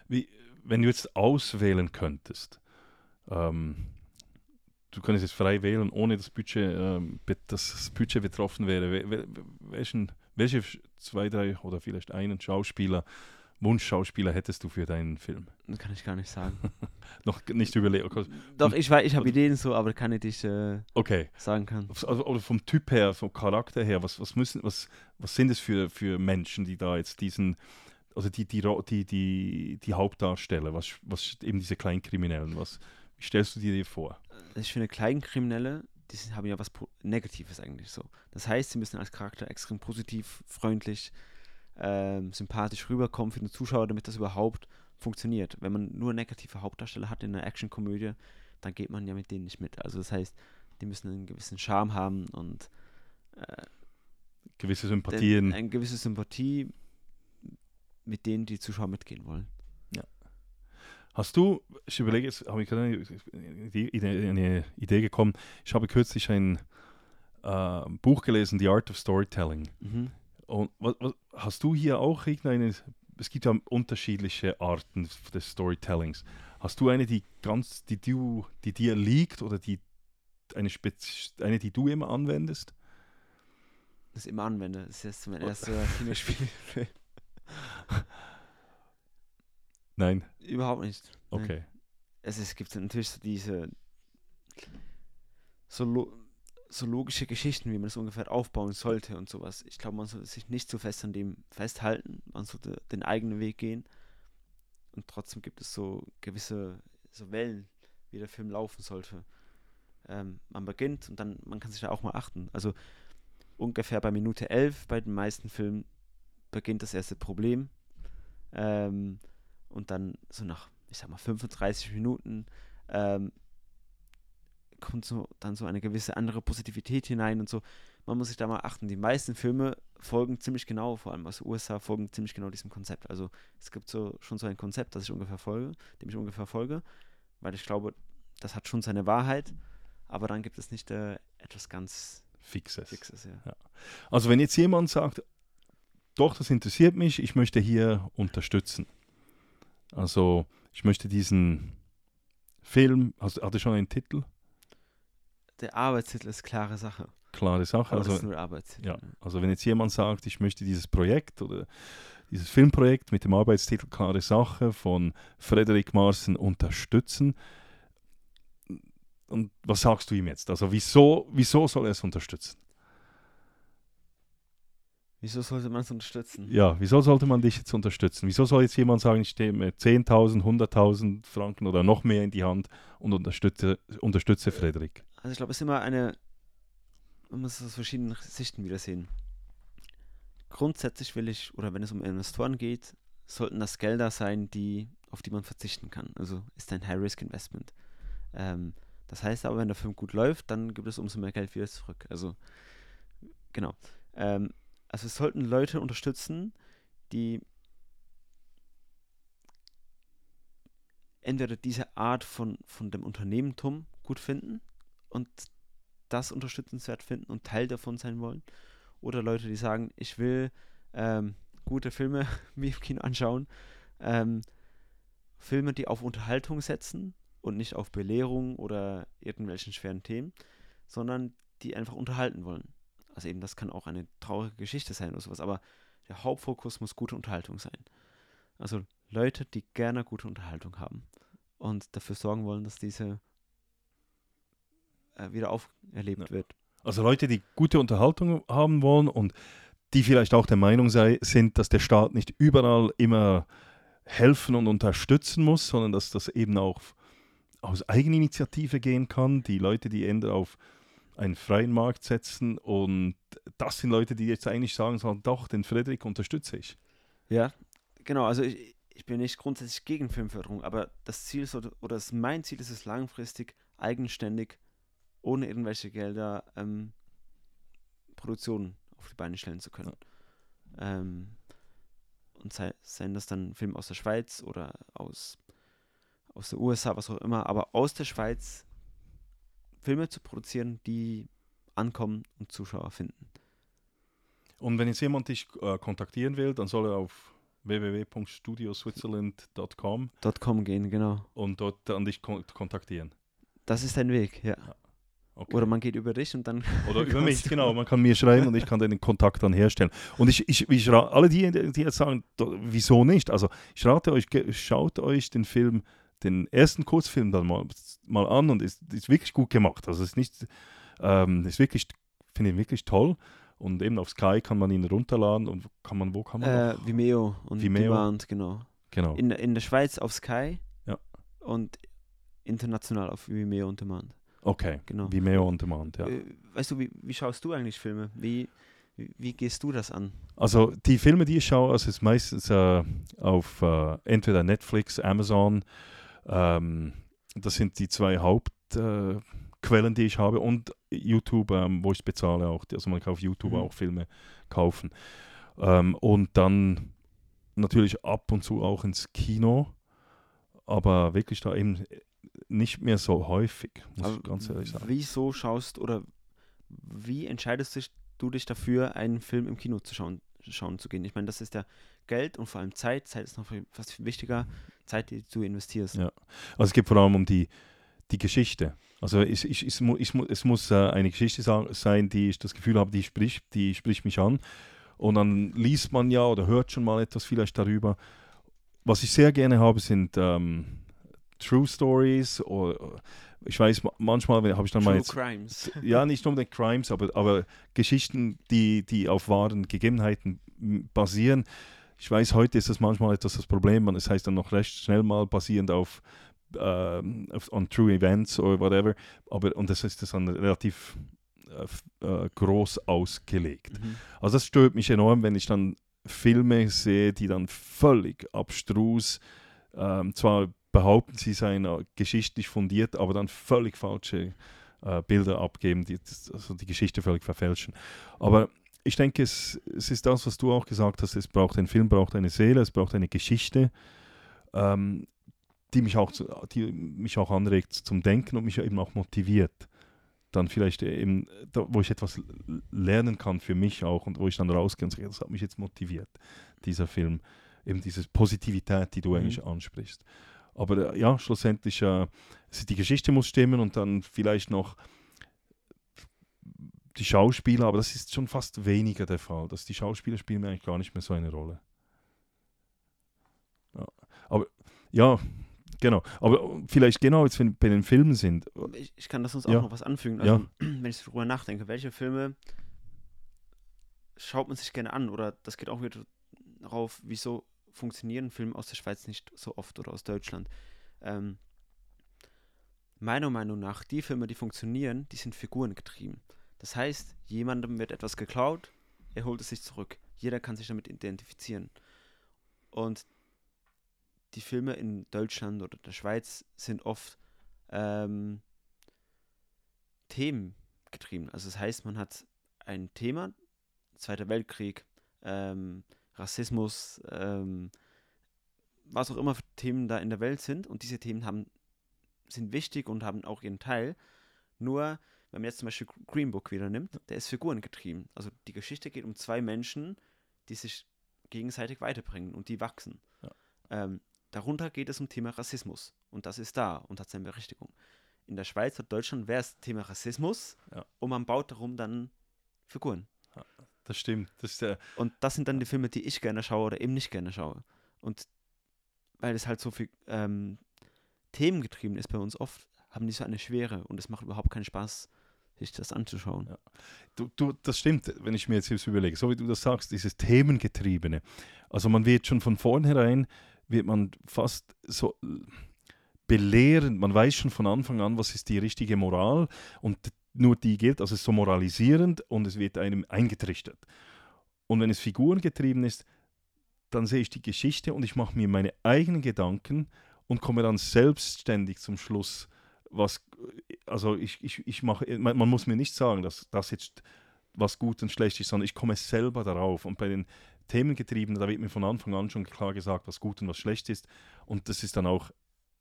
Wie, wenn du jetzt auswählen könntest, ähm, du könntest jetzt frei wählen, ohne das Budget, ähm, dass das Budget betroffen wäre, we, we, welchen, welche zwei, drei oder vielleicht einen Schauspieler, Wunschschauspieler hättest du für deinen Film? Das kann ich gar nicht sagen. [laughs] Noch nicht überlegt. Doch, ich weiß, ich habe Ideen so, aber die ich äh, Okay. sagen kann. Also, oder vom Typ her, vom Charakter her, was, was, müssen, was, was sind es für, für Menschen, die da jetzt diesen also die, die, die, die, die Hauptdarsteller, was, was eben diese Kleinkriminellen, was wie stellst du dir die vor? Ich finde, Kleinkriminelle, die haben ja was Negatives eigentlich so. Das heißt, sie müssen als Charakter extrem positiv, freundlich, ähm, sympathisch rüberkommen für den Zuschauer, damit das überhaupt funktioniert. Wenn man nur negative Hauptdarsteller hat in einer Actionkomödie, dann geht man ja mit denen nicht mit. Also das heißt, die müssen einen gewissen Charme haben und äh, Gewisse Sympathien. eine gewisse Sympathie, mit denen die Zuschauer mitgehen wollen. Hast du, ich überlege jetzt, habe ich gerade eine Idee, eine Idee gekommen, ich habe kürzlich ein äh, Buch gelesen, The Art of Storytelling. Mhm. Und was, was, hast du hier auch irgendeine, es gibt ja unterschiedliche Arten des Storytellings. Hast du eine, die ganz, die du, die dir liegt oder die eine, Spez eine, die du immer anwendest? Das immer anwende. Das ist mein erster Kinderspielfilm. [laughs] Nein, Überhaupt nicht. Nein. okay. Es, es gibt natürlich so diese so, so logische Geschichten, wie man es ungefähr aufbauen sollte und sowas. Ich glaube, man sollte sich nicht zu fest an dem festhalten. Man sollte den eigenen Weg gehen. Und trotzdem gibt es so gewisse so Wellen, wie der Film laufen sollte. Ähm, man beginnt und dann, man kann sich da auch mal achten. Also ungefähr bei Minute 11 bei den meisten Filmen beginnt das erste Problem. Ähm, und dann so nach, ich sag mal, 35 Minuten ähm, kommt so dann so eine gewisse andere Positivität hinein und so. Man muss sich da mal achten. Die meisten Filme folgen ziemlich genau, vor allem aus den USA, folgen ziemlich genau diesem Konzept. Also es gibt so schon so ein Konzept, das ich ungefähr folge, dem ich ungefähr folge, weil ich glaube, das hat schon seine Wahrheit, aber dann gibt es nicht äh, etwas ganz Fixes. Fixes, ja. Also wenn jetzt jemand sagt, doch, das interessiert mich, ich möchte hier unterstützen. Also ich möchte diesen Film, also, hat er schon einen Titel? Der Arbeitstitel ist klare Sache. Klare Sache. Aber das ist Also, nur Arbeitstitel. ja, also wenn jetzt jemand sagt, ich möchte dieses Projekt oder dieses Filmprojekt mit dem Arbeitstitel Klare Sache von Frederik Marsen unterstützen, und was sagst du ihm jetzt? Also wieso, wieso soll er es unterstützen? Wieso sollte man es unterstützen? Ja, wieso sollte man dich jetzt unterstützen? Wieso soll jetzt jemand sagen, ich stehe mir 10.000, 100.000 Franken oder noch mehr in die Hand und unterstütze, unterstütze Frederik? Also ich glaube, es ist immer eine, man muss es aus verschiedenen Sichten wieder sehen. Grundsätzlich will ich, oder wenn es um Investoren geht, sollten das Gelder sein, die, auf die man verzichten kann. Also ist ein High-Risk-Investment. Ähm, das heißt aber, wenn der Film gut läuft, dann gibt es umso mehr Geld wieder zurück. Also, genau. Ähm, also es sollten Leute unterstützen, die entweder diese Art von, von dem Unternehmertum gut finden und das unterstützenswert finden und Teil davon sein wollen. Oder Leute, die sagen, ich will ähm, gute Filme [laughs] mir im Kino anschauen. Ähm, Filme, die auf Unterhaltung setzen und nicht auf Belehrung oder irgendwelchen schweren Themen, sondern die einfach unterhalten wollen. Also eben, das kann auch eine traurige Geschichte sein oder sowas, aber der Hauptfokus muss gute Unterhaltung sein. Also Leute, die gerne gute Unterhaltung haben und dafür sorgen wollen, dass diese äh, wieder auferlebt Ja. wird. Also Leute, die gute Unterhaltung haben wollen und die vielleicht auch der Meinung sei, sind, dass der Staat nicht überall immer helfen und unterstützen muss, sondern dass das eben auch aus Eigeninitiative gehen kann. Die Leute, die eher auf einen freien Markt setzen und das sind Leute, die jetzt eigentlich sagen sollen, doch, den Frederik unterstütze ich. Ja, genau. Also ich, ich bin nicht grundsätzlich gegen Filmförderung, aber das Ziel sollte, oder das, mein Ziel ist es langfristig, eigenständig, ohne irgendwelche Gelder, ähm, Produktionen auf die Beine stellen zu können. Ähm, und sei, seien das dann Filme aus der Schweiz oder aus, aus der USA, was auch immer, aber aus der Schweiz Filme zu produzieren, die ankommen und Zuschauer finden. Und wenn jetzt jemand dich äh, kontaktieren will, dann soll er auf www.studioswitzerland.com .com gehen, genau. und dort an dich kon kontaktieren. Das ist ein Weg, ja. Okay. Oder man geht über dich und dann Oder über [laughs] mich, genau. Man kann mir schreiben und ich kann den Kontakt dann herstellen. Und ich, ich, ich alle die, die jetzt sagen, wieso nicht? Also ich rate euch, schaut euch den Film, den ersten Kurzfilm dann mal, mal an und ist, ist wirklich gut gemacht. Also es ist nicht, ähm, ist wirklich, finde ich wirklich toll. Und eben auf Sky kann man ihn runterladen und kann man, wo kann man Äh, noch? Vimeo und Vimeo. Demand, genau. Genau. In, in der Schweiz auf Sky Ja. und international auf Vimeo und Demand. Okay. Genau. Vimeo on Demand, ja. Äh, weißt du, wie, wie schaust du eigentlich Filme? Wie, wie, gehst du das an? Also die Filme, die ich schaue, also es ist meistens äh, auf äh, entweder Netflix, Amazon, ähm, das sind die zwei Hauptquellen, äh, die ich habe und YouTube, ähm, wo ich bezahle auch. Also man kann auf YouTube Mhm. auch Filme kaufen. Ähm, und dann natürlich ab und zu auch ins Kino, aber wirklich da eben nicht mehr so häufig, muss Aber ich ganz ehrlich sagen. Wieso schaust oder wie entscheidest dich, du dich dafür, einen Film im Kino zu schauen, schauen zu gehen? Ich meine, das ist ja Geld und vor allem Zeit. Zeit ist noch viel- fast viel wichtiger. Zeit, die du investierst. Ja. Also es geht vor allem um die, die Geschichte. Also ich, ich, ich, mu- es muss äh, eine Geschichte sein, die ich das Gefühl habe, die spricht, die spricht mich an. Und dann liest man ja oder hört schon mal etwas vielleicht darüber. Was ich sehr gerne habe, sind ähm, True Stories. Oder, ich weiß, ma- manchmal habe ich dann mal True jetzt Crimes. [laughs] ja, nicht unbedingt Crimes, aber, aber Geschichten, die, die auf wahren Gegebenheiten basieren. Ich weiß, heute ist das manchmal etwas das Problem. Man, es heißt dann noch recht schnell mal basierend auf, auf on true events oder whatever. Aber, und das ist das dann relativ äh, äh, groß ausgelegt. Mhm. Also das stört mich enorm, wenn ich dann Filme sehe, die dann völlig abstrus, ähm, zwar behaupten, sie seien äh, geschichtlich fundiert, aber dann völlig falsche äh, Bilder abgeben, die also die Geschichte völlig verfälschen. Aber ich denke, es, es ist das, was du auch gesagt hast, es braucht ein Film, braucht eine Seele, es braucht eine Geschichte, ähm, die, mich auch, zu- die mich auch anregt zum Denken und mich eben auch motiviert dann vielleicht eben, da, wo ich etwas lernen kann für mich auch und wo ich dann rausgehe und sage, das hat mich jetzt motiviert, dieser Film. Eben diese Positivität, die du Mhm. eigentlich ansprichst. Aber äh, ja, schlussendlich, äh, die Geschichte muss stimmen und dann vielleicht noch die Schauspieler, aber das ist schon fast weniger der Fall. Dass die Schauspieler spielen eigentlich gar nicht mehr so eine Rolle. Ja. Aber ja, genau. Aber vielleicht genau jetzt, wenn wir bei den Filmen sind, Ich, ich kann das uns auch Ja. noch was anfügen. Ja. Also, [clears throat] wenn ich darüber nachdenke, welche Filme schaut man sich gerne an? Oder das geht auch wieder darauf, wieso funktionieren Filme aus der Schweiz nicht so oft oder aus Deutschland. Ähm, meiner Meinung nach, die Filme, die funktionieren, die sind figurengetrieben. Das heißt, jemandem wird etwas geklaut, er holt es sich zurück. Jeder kann sich damit identifizieren. Und die Filme in Deutschland oder der Schweiz sind oft ähm, themengetrieben. Also das heißt, man hat ein Thema, Zweiter Weltkrieg, ähm, Rassismus, ähm, was auch immer für Themen da in der Welt sind. Und diese Themen haben, sind wichtig und haben auch ihren Teil. Nur, wenn man jetzt zum Beispiel Green Book wieder nimmt, der ist figurengetrieben. Also die Geschichte geht um zwei Menschen, die sich gegenseitig weiterbringen und die wachsen. Ja. Ähm, darunter geht es um Thema Rassismus. Und das ist da und hat seine Berechtigung. In der Schweiz oder Deutschland wäre es Thema Rassismus Ja. und man baut darum dann Figuren. Das stimmt. Das ist der, Und das sind dann die Filme, die ich gerne schaue oder eben nicht gerne schaue. Und weil es halt so viel ähm, themengetrieben ist bei uns oft, haben die so eine Schwere und es macht überhaupt keinen Spaß, sich das anzuschauen. Ja. Du, du, das stimmt, wenn ich mir jetzt überlege, so wie du das sagst, dieses Themengetriebene. Also man wird schon von vornherein, wird man fast so äh, belehrend, man weiß schon von Anfang an, was ist die richtige Moral und nur die gilt, also es ist so moralisierend und es wird einem eingetrichtert. Und wenn es figurengetrieben ist, dann sehe ich die Geschichte und ich mache mir meine eigenen Gedanken und komme dann selbstständig zum Schluss, was, also ich, ich, ich mache, man, man muss mir nicht sagen, dass das jetzt was gut und schlecht ist, sondern ich komme selber darauf. Und bei den Themengetriebenen, da wird mir von Anfang an schon klar gesagt, was gut und was schlecht ist. Und das ist dann auch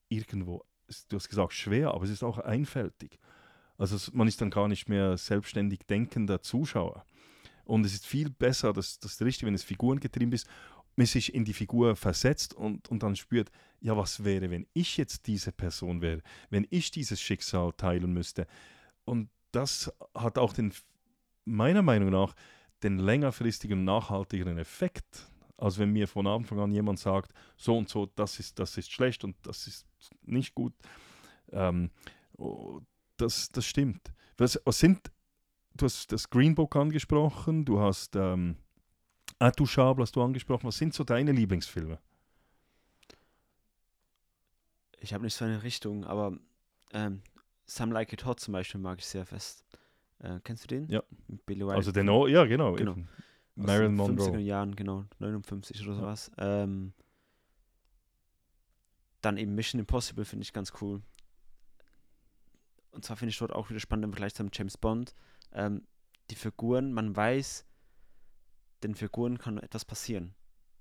irgendwo, du hast gesagt, schwer, aber es ist auch einfältig. Also man ist dann gar nicht mehr selbstständig denkender Zuschauer. Und es ist viel besser, dass das Richtige, wenn es figurengetrieben ist, man sich in die Figur versetzt und, und dann spürt, ja, was wäre, wenn ich jetzt diese Person wäre, wenn ich dieses Schicksal teilen müsste. Und das hat auch den, meiner Meinung nach, den längerfristigen, nachhaltigeren Effekt. als wenn mir von Anfang an jemand sagt, so und so, das ist, das ist schlecht und das ist nicht gut. Ähm, das, das stimmt. Was, was sind du hast das Green Book angesprochen, du hast ähm, Intouchable hast du angesprochen. Was sind so deine Lieblingsfilme? Ich habe nicht so eine Richtung, aber ähm, Some Like It Hot zum Beispiel mag ich sehr fest. Äh, kennst du den? Ja. Billy Wilder. Also den, o ja genau. Genau. eben. Marilyn den 50er Monroe. Jahren, genau, 59 oder Ja. sowas. Ähm, dann eben Mission Impossible finde ich ganz cool. Und zwar finde ich dort auch wieder spannend im Vergleich zum James Bond. Ähm, die Figuren, man weiß, den Figuren kann etwas passieren.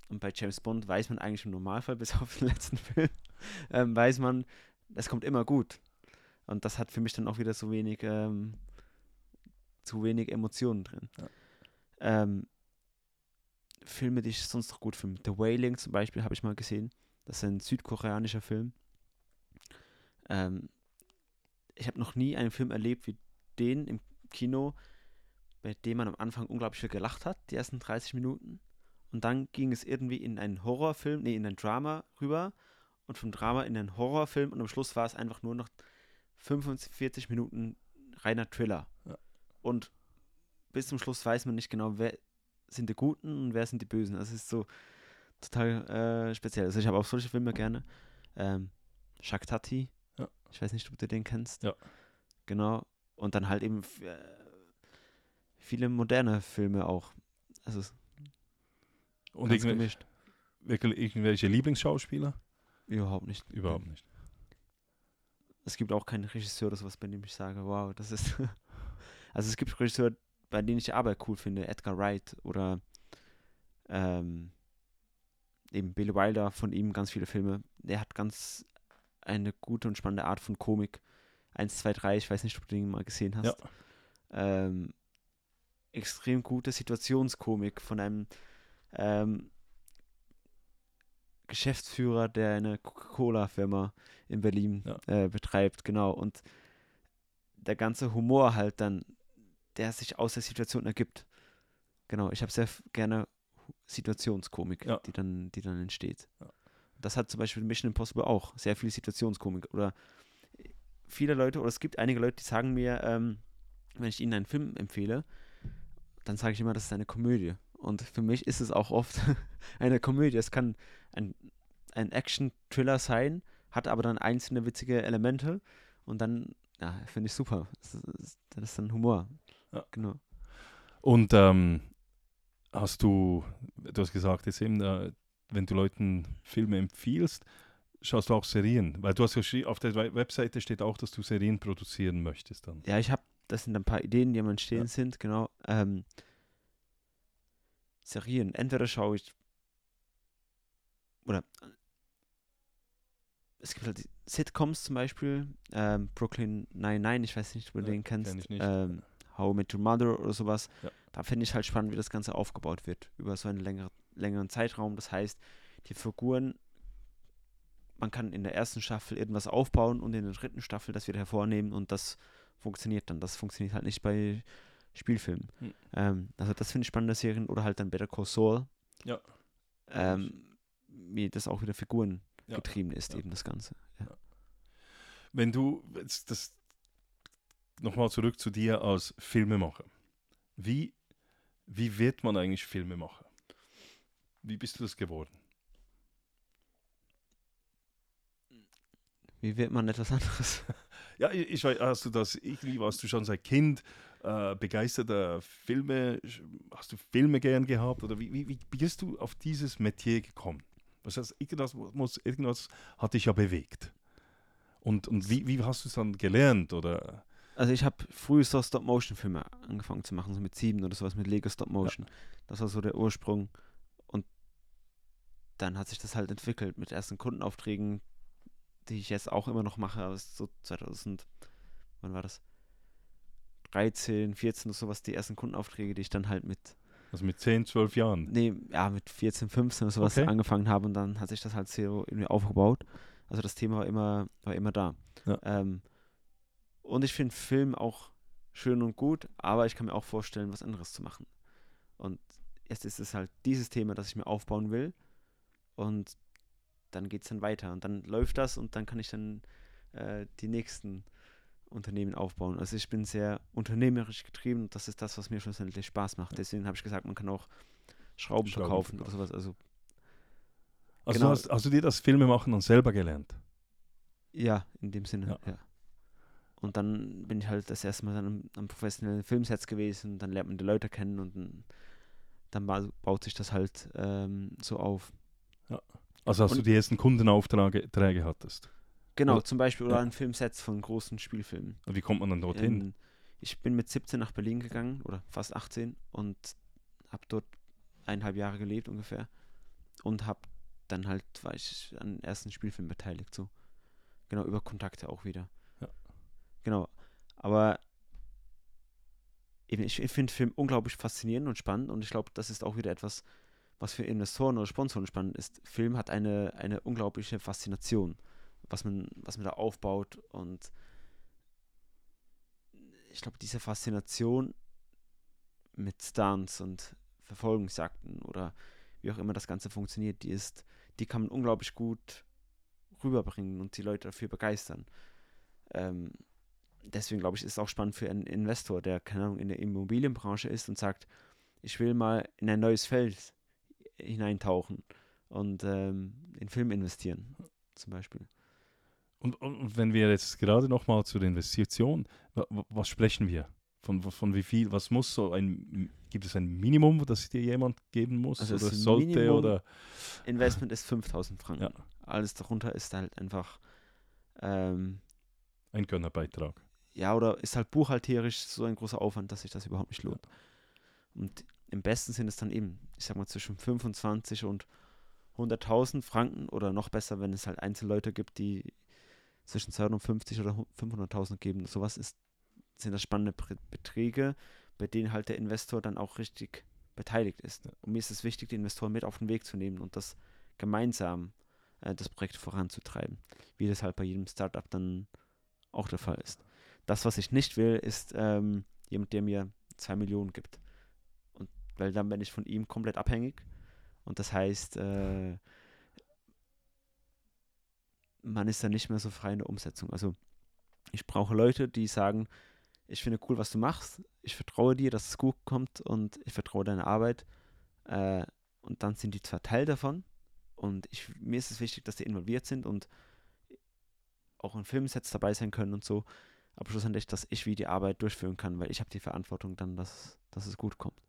Und bei James Bond weiß man eigentlich im Normalfall, [laughs] bis auf den letzten Film, ähm, weiß man, es kommt immer gut. Und das hat für mich dann auch wieder so wenig, ähm, zu wenig Emotionen drin. Ja. Ähm, Filme, die ich sonst noch gut finde. The Wailing zum Beispiel habe ich mal gesehen. Das ist ein südkoreanischer Film. Ähm, ich habe noch nie einen Film erlebt wie den im Kino, bei dem man am Anfang unglaublich viel gelacht hat, die ersten 30 Minuten. Und dann ging es irgendwie in einen Horrorfilm, nee, in ein Drama rüber und vom Drama in einen Horrorfilm und am Schluss war es einfach nur noch 45 Minuten reiner Thriller. Ja. Und bis zum Schluss weiß man nicht genau, wer sind die Guten und wer sind die Bösen. Das ist so total äh, speziell. Also ich habe auch solche Filme gerne. Ähm, Shaktati. Ich weiß nicht, ob du den kennst. Ja. Genau. Und dann halt eben äh, viele moderne Filme auch. Also Und ganz irgendwelche, gemischt. wirklich irgendwelche Lieblingsschauspieler? Überhaupt nicht. Überhaupt nicht. Es gibt auch keinen Regisseur oder sowas, bei dem ich sage, wow, das ist. [laughs] also es gibt Regisseure, bei denen ich die Arbeit cool finde, Edgar Wright oder ähm, eben Billy Wilder, von ihm ganz viele Filme. Der hat ganz eine gute und spannende Art von Komik. 1, 2, 3, ich weiß nicht, ob du den mal gesehen hast. Ähm, extrem gute Situationskomik von einem ähm, Geschäftsführer, der eine Coca-Cola-Firma in Berlin Ja. äh, betreibt, genau. Und der ganze Humor halt dann, der sich aus der Situation ergibt. Genau, ich habe sehr gerne Situationskomik, Ja. die, dann, die dann entsteht. Ja. Das hat zum Beispiel Mission Impossible auch, sehr viel Situationskomik. Oder viele Leute, oder es gibt einige Leute, die sagen mir, ähm, wenn ich ihnen einen Film empfehle, dann sage ich immer, das ist eine Komödie. Und für mich ist es auch oft [laughs] eine Komödie. Es kann ein, ein Action-Thriller sein, hat aber dann einzelne witzige Elemente und dann, ja, finde ich super. Das ist, das ist dann Humor. Ja. Genau. Und ähm, hast du, du hast gesagt, jetzt eben, äh, wenn du Leuten Filme empfiehlst, schaust du auch Serien? Weil du hast ja auf der We- Webseite steht auch, dass du Serien produzieren möchtest dann. Ja, ich habe, das sind ein paar Ideen, die am Entstehen Ja. sind, genau. Ähm, Serien, entweder schaue ich oder es gibt halt Sitcoms zum Beispiel, ähm, Brooklyn 99, ich weiß nicht, ob du Ja, den kennst, kenn ich nicht. Ähm, How I Met Your Mother oder sowas. Ja. Da finde ich halt spannend, wie das Ganze aufgebaut wird, über so einen länger, längeren Zeitraum. Das heißt, die Figuren, man kann in der ersten Staffel irgendwas aufbauen und in der dritten Staffel das wieder hervornehmen und das funktioniert dann. Das funktioniert halt nicht bei Spielfilmen. Hm. Ähm, also das finde ich spannende Serien oder halt dann Better Call Saul. Ja. Ähm, wie das auch wieder Figuren Ja. getrieben ist, Ja. eben das Ganze. Ja. Wenn du jetzt das nochmal zurück zu dir als Filmemacher. Wie, wie wird man eigentlich Filmemacher? Wie bist du das geworden? Wie wird man etwas anderes? [laughs] Ja, ich, ich weiß, hast du das, irgendwie warst du schon seit Kind äh, begeisterter Filme, hast du Filme gern gehabt oder wie, wie, wie bist du auf dieses Metier gekommen? Was heißt, irgendwas, muss, irgendwas hat dich ja bewegt. Und, und wie, wie hast du es dann gelernt? Oder? Also ich habe früh so Stop-Motion-Filme angefangen zu machen, so mit sieben oder sowas mit Lego Stop-Motion. Das war so der Ursprung. Dann hat sich das halt entwickelt mit ersten Kundenaufträgen, die ich jetzt auch immer noch mache, aber so 2000, wann war das? 13, 14 oder sowas, die ersten Kundenaufträge, die ich dann halt mit, Also mit 10, 12 Jahren? nee, ja, mit 14, 15 oder sowas Okay. angefangen habe und dann hat sich das halt so irgendwie aufgebaut. Also das Thema war immer, war immer da. Ja. Ähm, und ich finde Film auch schön und gut, aber ich kann mir auch vorstellen, was anderes zu machen. Und jetzt ist es halt dieses Thema, das ich mir aufbauen will. Und dann geht es dann weiter. Und dann läuft das und dann kann ich dann äh, die nächsten Unternehmen aufbauen. Also ich bin sehr unternehmerisch getrieben und das ist das, was mir schlussendlich Spaß macht. Deswegen habe ich gesagt, man kann auch Schrauben, Schrauben verkaufen oder sowas. Also Also Genau. hast, hast du dir das Filmemachen dann selber gelernt? ja, in dem Sinne, Ja. ja. Und dann bin ich halt das erste Mal dann am, am professionellen Filmsets gewesen, dann lernt man die Leute kennen und dann, dann ba- baut sich das halt ähm, so auf. Also hast du Und- die ersten Kundenaufträge Träge hattest? Genau, Oder- zum Beispiel oder ja. an Filmsets von großen Spielfilmen. Und wie kommt man dann dorthin? Ähm, ich bin mit 17 nach Berlin gegangen oder fast 18 und habe dort eineinhalb Jahre gelebt ungefähr und habe dann halt war ich an den ersten Spielfilm beteiligt so genau über Kontakte auch wieder Ja. genau aber eben ich, ich finde Film unglaublich faszinierend und spannend und ich glaube das ist auch wieder etwas was für Investoren oder Sponsoren spannend ist Film hat eine eine unglaubliche Faszination was man was man da aufbaut und ich glaube, diese Faszination mit Stunts und Verfolgungsjagden oder wie auch immer das Ganze funktioniert, die ist, die kann man unglaublich gut rüberbringen und die Leute dafür begeistern. Ähm, deswegen glaube ich, ist es auch spannend für einen Investor, der, keine Ahnung, in der Immobilienbranche ist und sagt, ich will mal in ein neues Feld hineintauchen und ähm, in Film investieren, zum Beispiel. Und, und, wenn wir jetzt gerade nochmal zur Investition, wa, wa- was sprechen wir? Von, von wie viel, was muss so ein, gibt es ein Minimum, das dir jemand geben muss? Also oder sollte Minimum- oder? [laughs] Investment ist 5000 Franken. Ja. Alles darunter ist halt einfach ähm, Ein Gönnerbeitrag. ja, oder ist halt buchhalterisch so ein großer Aufwand, dass sich das überhaupt nicht lohnt. Und im besten sind es dann eben, ich sag mal, zwischen 25 und 100.000 Franken oder noch besser, wenn es halt Einzelleute gibt, die zwischen 250 oder 500.000 geben. Sowas ist, sind das spannende Beträge, bei denen halt der Investor dann auch richtig beteiligt ist. Und mir ist es wichtig, die Investoren mit auf den Weg zu nehmen und das gemeinsam äh, das Projekt voranzutreiben, wie das halt bei jedem Startup dann auch der Fall ist. Das, was ich nicht will, ist ähm, jemand, der mir zwei Millionen gibt. Weil dann bin ich von ihm komplett abhängig. Und das heißt, äh, man ist dann nicht mehr so frei in der Umsetzung. Also ich brauche Leute, die sagen, ich finde cool, was du machst, ich vertraue dir, dass es gut kommt und ich vertraue deiner Arbeit. Äh, und dann sind die zwar Teil davon und ich, mir ist es wichtig, dass die involviert sind und auch in Filmsets dabei sein können und so, aber schlussendlich, dass ich wie die Arbeit durchführen kann, weil ich habe die Verantwortung dann, dass, dass es gut kommt.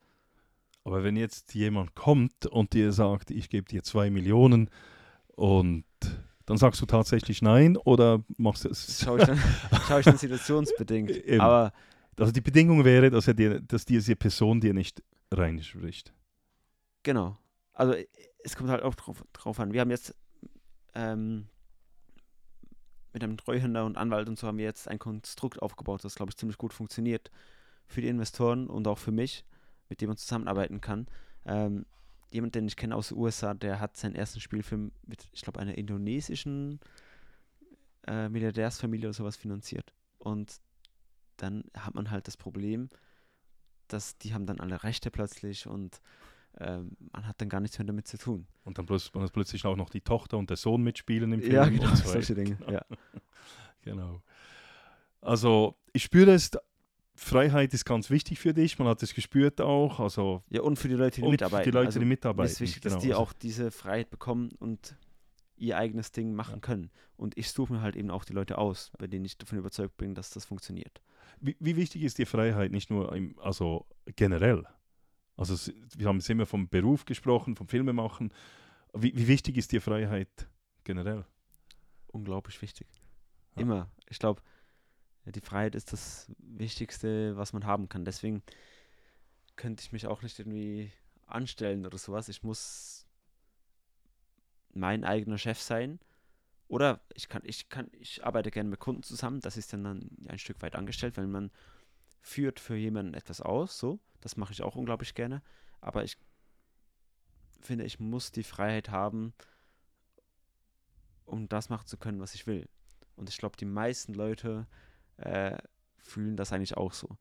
Aber wenn jetzt jemand kommt und dir sagt, ich gebe dir zwei Millionen und dann sagst du tatsächlich nein oder machst du es? schaue ich dann, [laughs] schaue ich dann situationsbedingt. Eben. Aber Also die Bedingung wäre, dass, er dir, dass diese Person dir nicht reinspricht. Genau. Also i- es kommt halt auch drauf, drauf an. Wir haben jetzt ähm, mit einem Treuhänder und Anwalt und so haben wir jetzt ein Konstrukt aufgebaut, das glaube ich ziemlich gut funktioniert für die Investoren und auch für mich, mit dem man zusammenarbeiten kann. Ähm, jemand, den ich kenne aus den USA, der hat seinen ersten Spielfilm mit, ich glaube, einer indonesischen äh, Milliardärsfamilie oder sowas finanziert. Und dann hat man halt das Problem, dass die haben dann alle Rechte plötzlich und ähm, man hat dann gar nichts mehr damit zu tun. Und dann plötzlich, und plötzlich auch noch die Tochter und der Sohn mitspielen im Film. Ja, genau, und so solche. Dinge. Genau. Ja. [laughs] Genau. Also ich spüre es, Freiheit ist ganz wichtig für dich, man hat es gespürt auch. Also ja, und für die Leute, die und mitarbeiten. die Leute, also, die mitarbeiten. ist wichtig, genau. dass die Also, auch diese Freiheit bekommen und ihr eigenes Ding machen Ja. können. Und ich suche mir halt eben auch die Leute aus, bei denen ich davon überzeugt bin, dass das funktioniert. wie, wie wichtig ist die Freiheit, nicht nur im, also generell? Also es- wir haben jetzt immer vom Beruf gesprochen, vom Filmemachen. Wie, wie wichtig ist die Freiheit generell? Unglaublich wichtig. Ja. Immer. Ich glaube, die Freiheit ist das Wichtigste, was man haben kann. Deswegen könnte ich mich auch nicht irgendwie anstellen oder sowas. Ich muss mein eigener Chef sein. Oder ich kann, ich kann, ich arbeite gerne mit Kunden zusammen, das ist dann, ein Stück weit angestellt, weil man führt für jemanden etwas aus, so. Das mache ich auch unglaublich gerne. Aber ich finde, ich muss die Freiheit haben, um das machen zu können, was ich will. Und ich glaube, die meisten Leute äh, fühlen das eigentlich auch so.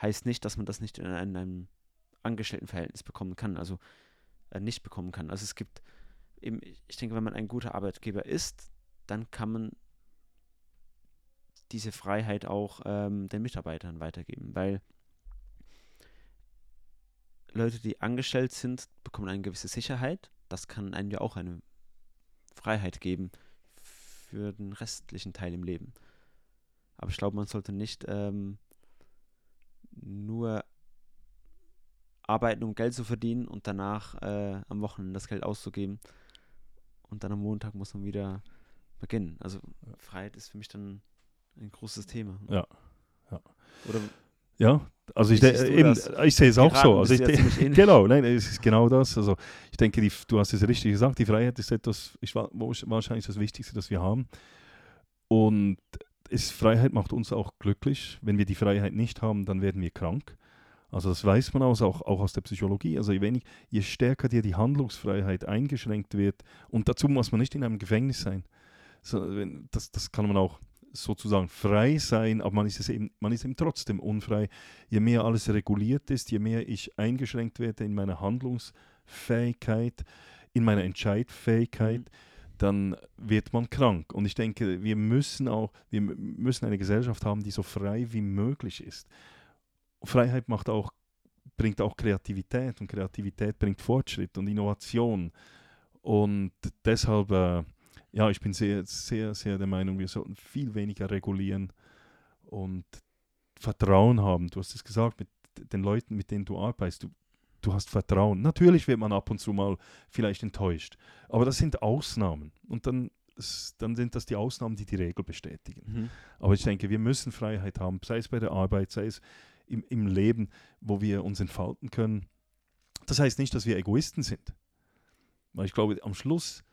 Heißt nicht, dass man das nicht in einem, Angestelltenverhältnis bekommen kann, also äh, nicht bekommen kann. Also es gibt eben, ich denke, wenn man ein guter Arbeitgeber ist, dann kann man diese Freiheit auch ähm, den Mitarbeitern weitergeben, weil Leute, die angestellt sind, bekommen eine gewisse Sicherheit. Das kann einem ja auch eine Freiheit geben für den restlichen Teil im Leben. Aber ich glaube, man sollte nicht ähm, nur arbeiten, um Geld zu verdienen und danach äh, am Wochenende das Geld auszugeben. Und dann am Montag muss man wieder beginnen. Also Freiheit ist für mich dann ein großes Thema. Ja. ja. Oder ja, also ich, eben, ich sehe es auch so. Also [laughs] genau, nein, es ist genau das. Also ich denke, die, du hast es richtig gesagt, die Freiheit ist etwas, ist wa- wa- wahrscheinlich das Wichtigste, das wir haben. Und ist, Freiheit macht uns auch glücklich. Wenn wir die Freiheit nicht haben, dann werden wir krank. Also das weiß man aus, auch, auch aus der Psychologie. Also je, wenig, je stärker dir die Handlungsfreiheit eingeschränkt wird, und dazu muss man nicht in einem Gefängnis sein. So, das, das kann man auch sozusagen frei sein, aber man ist, es eben, man ist eben trotzdem unfrei. Je mehr alles reguliert ist, je mehr ich eingeschränkt werde in meiner Handlungsfähigkeit, in meiner Entscheidfähigkeit, Mhm. Dann wird man krank. Und ich denke, wir müssen auch, wir müssen eine Gesellschaft haben, die so frei wie möglich ist. Freiheit macht auch, bringt auch Kreativität und Kreativität bringt Fortschritt und Innovation. Und deshalb, äh, ja, ich bin sehr, sehr, sehr der Meinung, wir sollten viel weniger regulieren und Vertrauen haben. Du hast es gesagt, mit den Leuten, mit denen du arbeitest, du, du hast Vertrauen. Natürlich wird man ab und zu mal vielleicht enttäuscht, aber das sind Ausnahmen. Und dann, dann sind das die Ausnahmen, die die Regel bestätigen. Mhm. Aber ich denke, wir müssen Freiheit haben, sei es bei der Arbeit, sei es im, im Leben, wo wir uns entfalten können. Das heißt nicht, dass wir Egoisten sind. Weil ich glaube, am Schluss,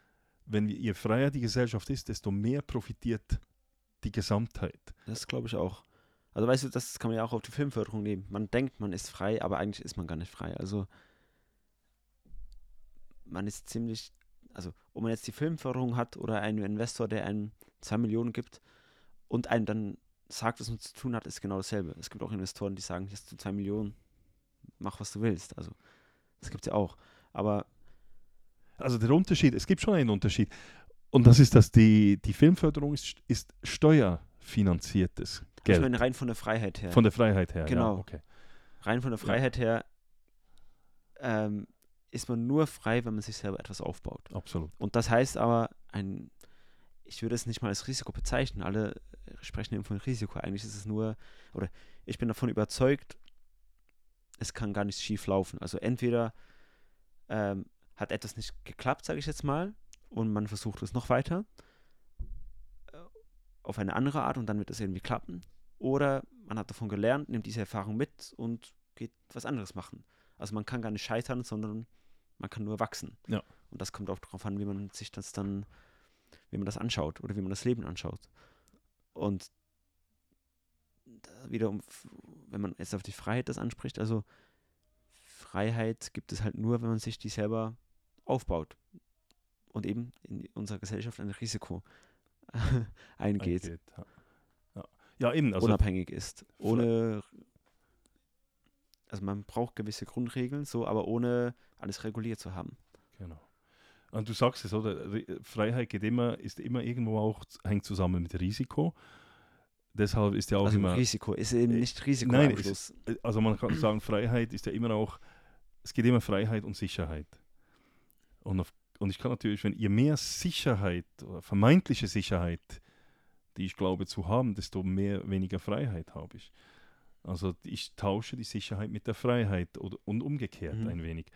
wenn wir, je freier die Gesellschaft ist, desto mehr profitiert die Gesamtheit. Das glaube ich auch. Also weißt du, das kann man ja auch auf die Filmförderung nehmen. Man denkt, man ist frei, aber eigentlich ist man gar nicht frei. Also man ist ziemlich, also ob man jetzt die Filmförderung hat oder einen Investor, der einem 2 Millionen gibt und einem dann sagt, was man zu tun hat, ist genau dasselbe. Es gibt auch Investoren, die sagen, hier hast du 2 Millionen, mach was du willst. Also das gibt es ja auch. Aber Also der Unterschied, es gibt schon einen Unterschied. Und das ist, dass die, die Filmförderung ist, ist steuerfinanziertes ich Geld. meine rein von der Freiheit her. Von der Freiheit her. Genau. Ja, okay. rein von der Ja. Freiheit her ähm, ist man nur frei, wenn man sich selber etwas aufbaut. Absolut. Und das heißt aber, ein, ich würde es nicht mal als Risiko bezeichnen. Alle äh, sprechen eben von Risiko. Eigentlich ist es nur, oder ich bin davon überzeugt, es kann gar nicht schief laufen. Also entweder ähm, hat etwas nicht geklappt, sage ich jetzt mal, und man versucht es noch weiter äh, auf eine andere Art und dann wird es irgendwie klappen. Oder man hat davon gelernt, nimmt diese Erfahrung mit und geht was anderes machen. Also man kann gar nicht scheitern, sondern man kann nur wachsen. Ja. Und das kommt auch darauf an, wie man sich das dann, wie man das anschaut oder wie man das Leben anschaut. Und wiederum, wenn man jetzt auf die Freiheit das anspricht, also Freiheit gibt es halt nur, wenn man sich die selber aufbaut und eben in unserer Gesellschaft ein Risiko [laughs] eingeht, Eingeht, Ja. Ja. eben. Also unabhängig ist, ohne also man braucht gewisse Grundregeln, so, aber ohne alles reguliert zu haben. Genau. Und du sagst es, oder? Freiheit geht immer, ist immer irgendwo auch, hängt zusammen mit Risiko. Deshalb ist ja auch also immer. Risiko ist eben Äh, nicht Risiko nein, es- Schluss. Also man kann sagen, Freiheit ist ja immer auch, es geht immer Freiheit und Sicherheit. Und, auf, und ich kann natürlich, wenn je mehr Sicherheit oder vermeintliche Sicherheit, die ich glaube zu haben, desto mehr weniger Freiheit habe ich. Also ich tausche die Sicherheit mit der Freiheit oder, und umgekehrt Mhm. ein wenig.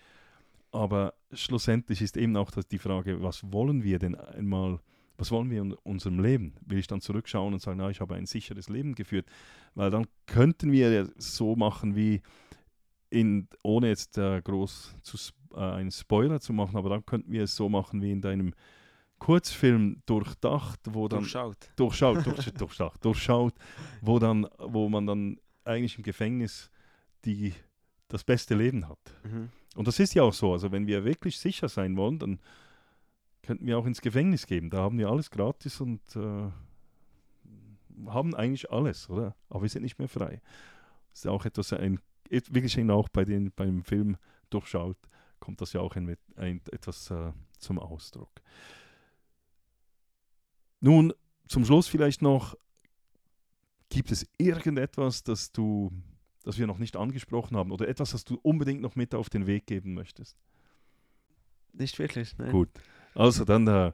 Aber schlussendlich ist eben auch das die Frage, was wollen wir denn einmal, was wollen wir in unserem Leben? Will ich dann zurückschauen und sagen, na, ich habe ein sicheres Leben geführt? Weil dann könnten wir so machen wie in, ohne jetzt äh, groß zu, äh, einen Spoiler zu machen, aber dann könnten wir es so machen wie in deinem Kurzfilm durchdacht, wo dann Durchschaut. durchschaut, [laughs] durch, durchdacht, durchschaut, wo dann, wo man dann eigentlich im Gefängnis die, das beste Leben hat. Mhm. Und das ist ja auch so. Also wenn wir wirklich sicher sein wollen, dann könnten wir auch ins Gefängnis geben. Da haben wir alles gratis und äh, haben eigentlich alles, oder? Aber wir sind nicht mehr frei. Das ist auch etwas, ein, wirklich auch bei den, beim Film durchschaut, kommt das ja auch ein, ein, etwas äh, zum Ausdruck. Nun, zum Schluss vielleicht noch, Gibt es irgendetwas, das du, das wir noch nicht angesprochen haben oder etwas, das du unbedingt noch mit auf den Weg geben möchtest? Nicht wirklich, nein. Gut. Also dann äh,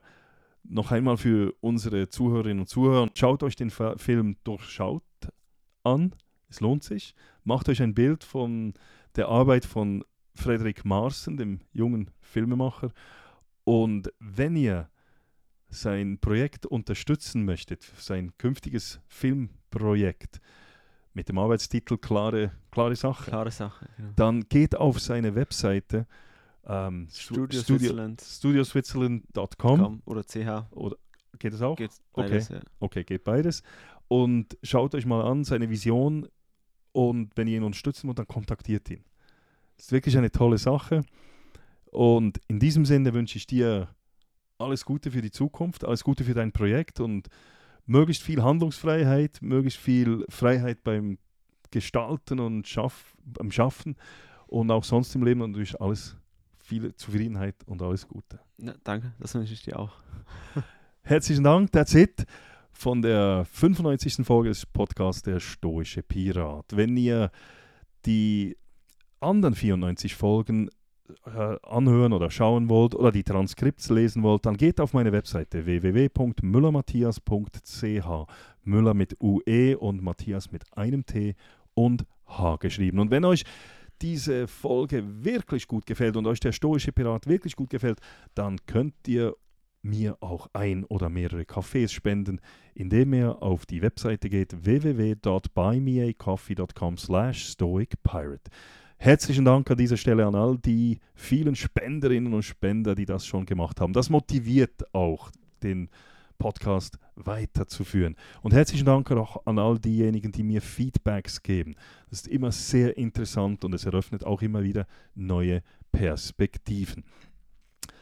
noch einmal für unsere Zuhörerinnen und Zuhörer, schaut euch den Fa Film Durchschaut an. Es lohnt sich. Macht euch ein Bild von der Arbeit von Frederik Marsen, dem jungen Filmemacher. Und wenn ihr sein Projekt unterstützen möchtet, sein künftiges Filmprojekt mit dem Arbeitstitel Klare, klare Sache, Klare Sache. Genau. dann geht auf seine Webseite ähm, Studio, Studio, Switzerland. studioswitzerland.com. Com oder CH. Oder geht es auch? Geht Okay. beides, ja. Okay, geht beides. Und schaut euch mal an, seine Vision. Und wenn ihr ihn unterstützen wollt, dann kontaktiert ihn. Das ist wirklich eine tolle Sache. Und in diesem Sinne wünsche ich dir alles Gute für die Zukunft, alles Gute für dein Projekt und möglichst viel Handlungsfreiheit, möglichst viel Freiheit beim Gestalten und Schaff, beim Schaffen und auch sonst im Leben und natürlich alles, viel Zufriedenheit und alles Gute. Ja, danke, das wünsche ich dir auch. [laughs] Herzlichen Dank, that's it von der 95. Folge des Podcasts Der Stoische Pirat. Wenn ihr die anderen 94 Folgen äh, anhören oder schauen wollt oder die Transkripts lesen wollt, dann geht auf meine Webseite www.müllermatthias.ch. Müller mit UE und Matthias mit einem T und H geschrieben. Und wenn euch diese Folge wirklich gut gefällt und euch der Stoische Pirat wirklich gut gefällt, dann könnt ihr mir auch ein oder mehrere Kaffees spenden, indem ihr auf die Webseite geht www.buymeacoffee.com slash stoicpirate. Herzlichen Dank an dieser Stelle an all die vielen Spenderinnen und Spender, die das schon gemacht haben. Das motiviert auch den Podcast weiterzuführen. Und herzlichen Dank auch an all diejenigen, die mir Feedbacks geben. Das ist immer sehr interessant und es eröffnet auch immer wieder neue Perspektiven.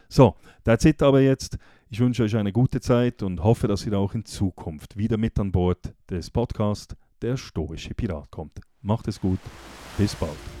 So, that's it aber jetzt. Ich wünsche euch eine gute Zeit und hoffe, dass ihr auch in Zukunft wieder mit an Bord des Podcasts Der Stoische Pirat kommt. Macht es gut. Bis bald.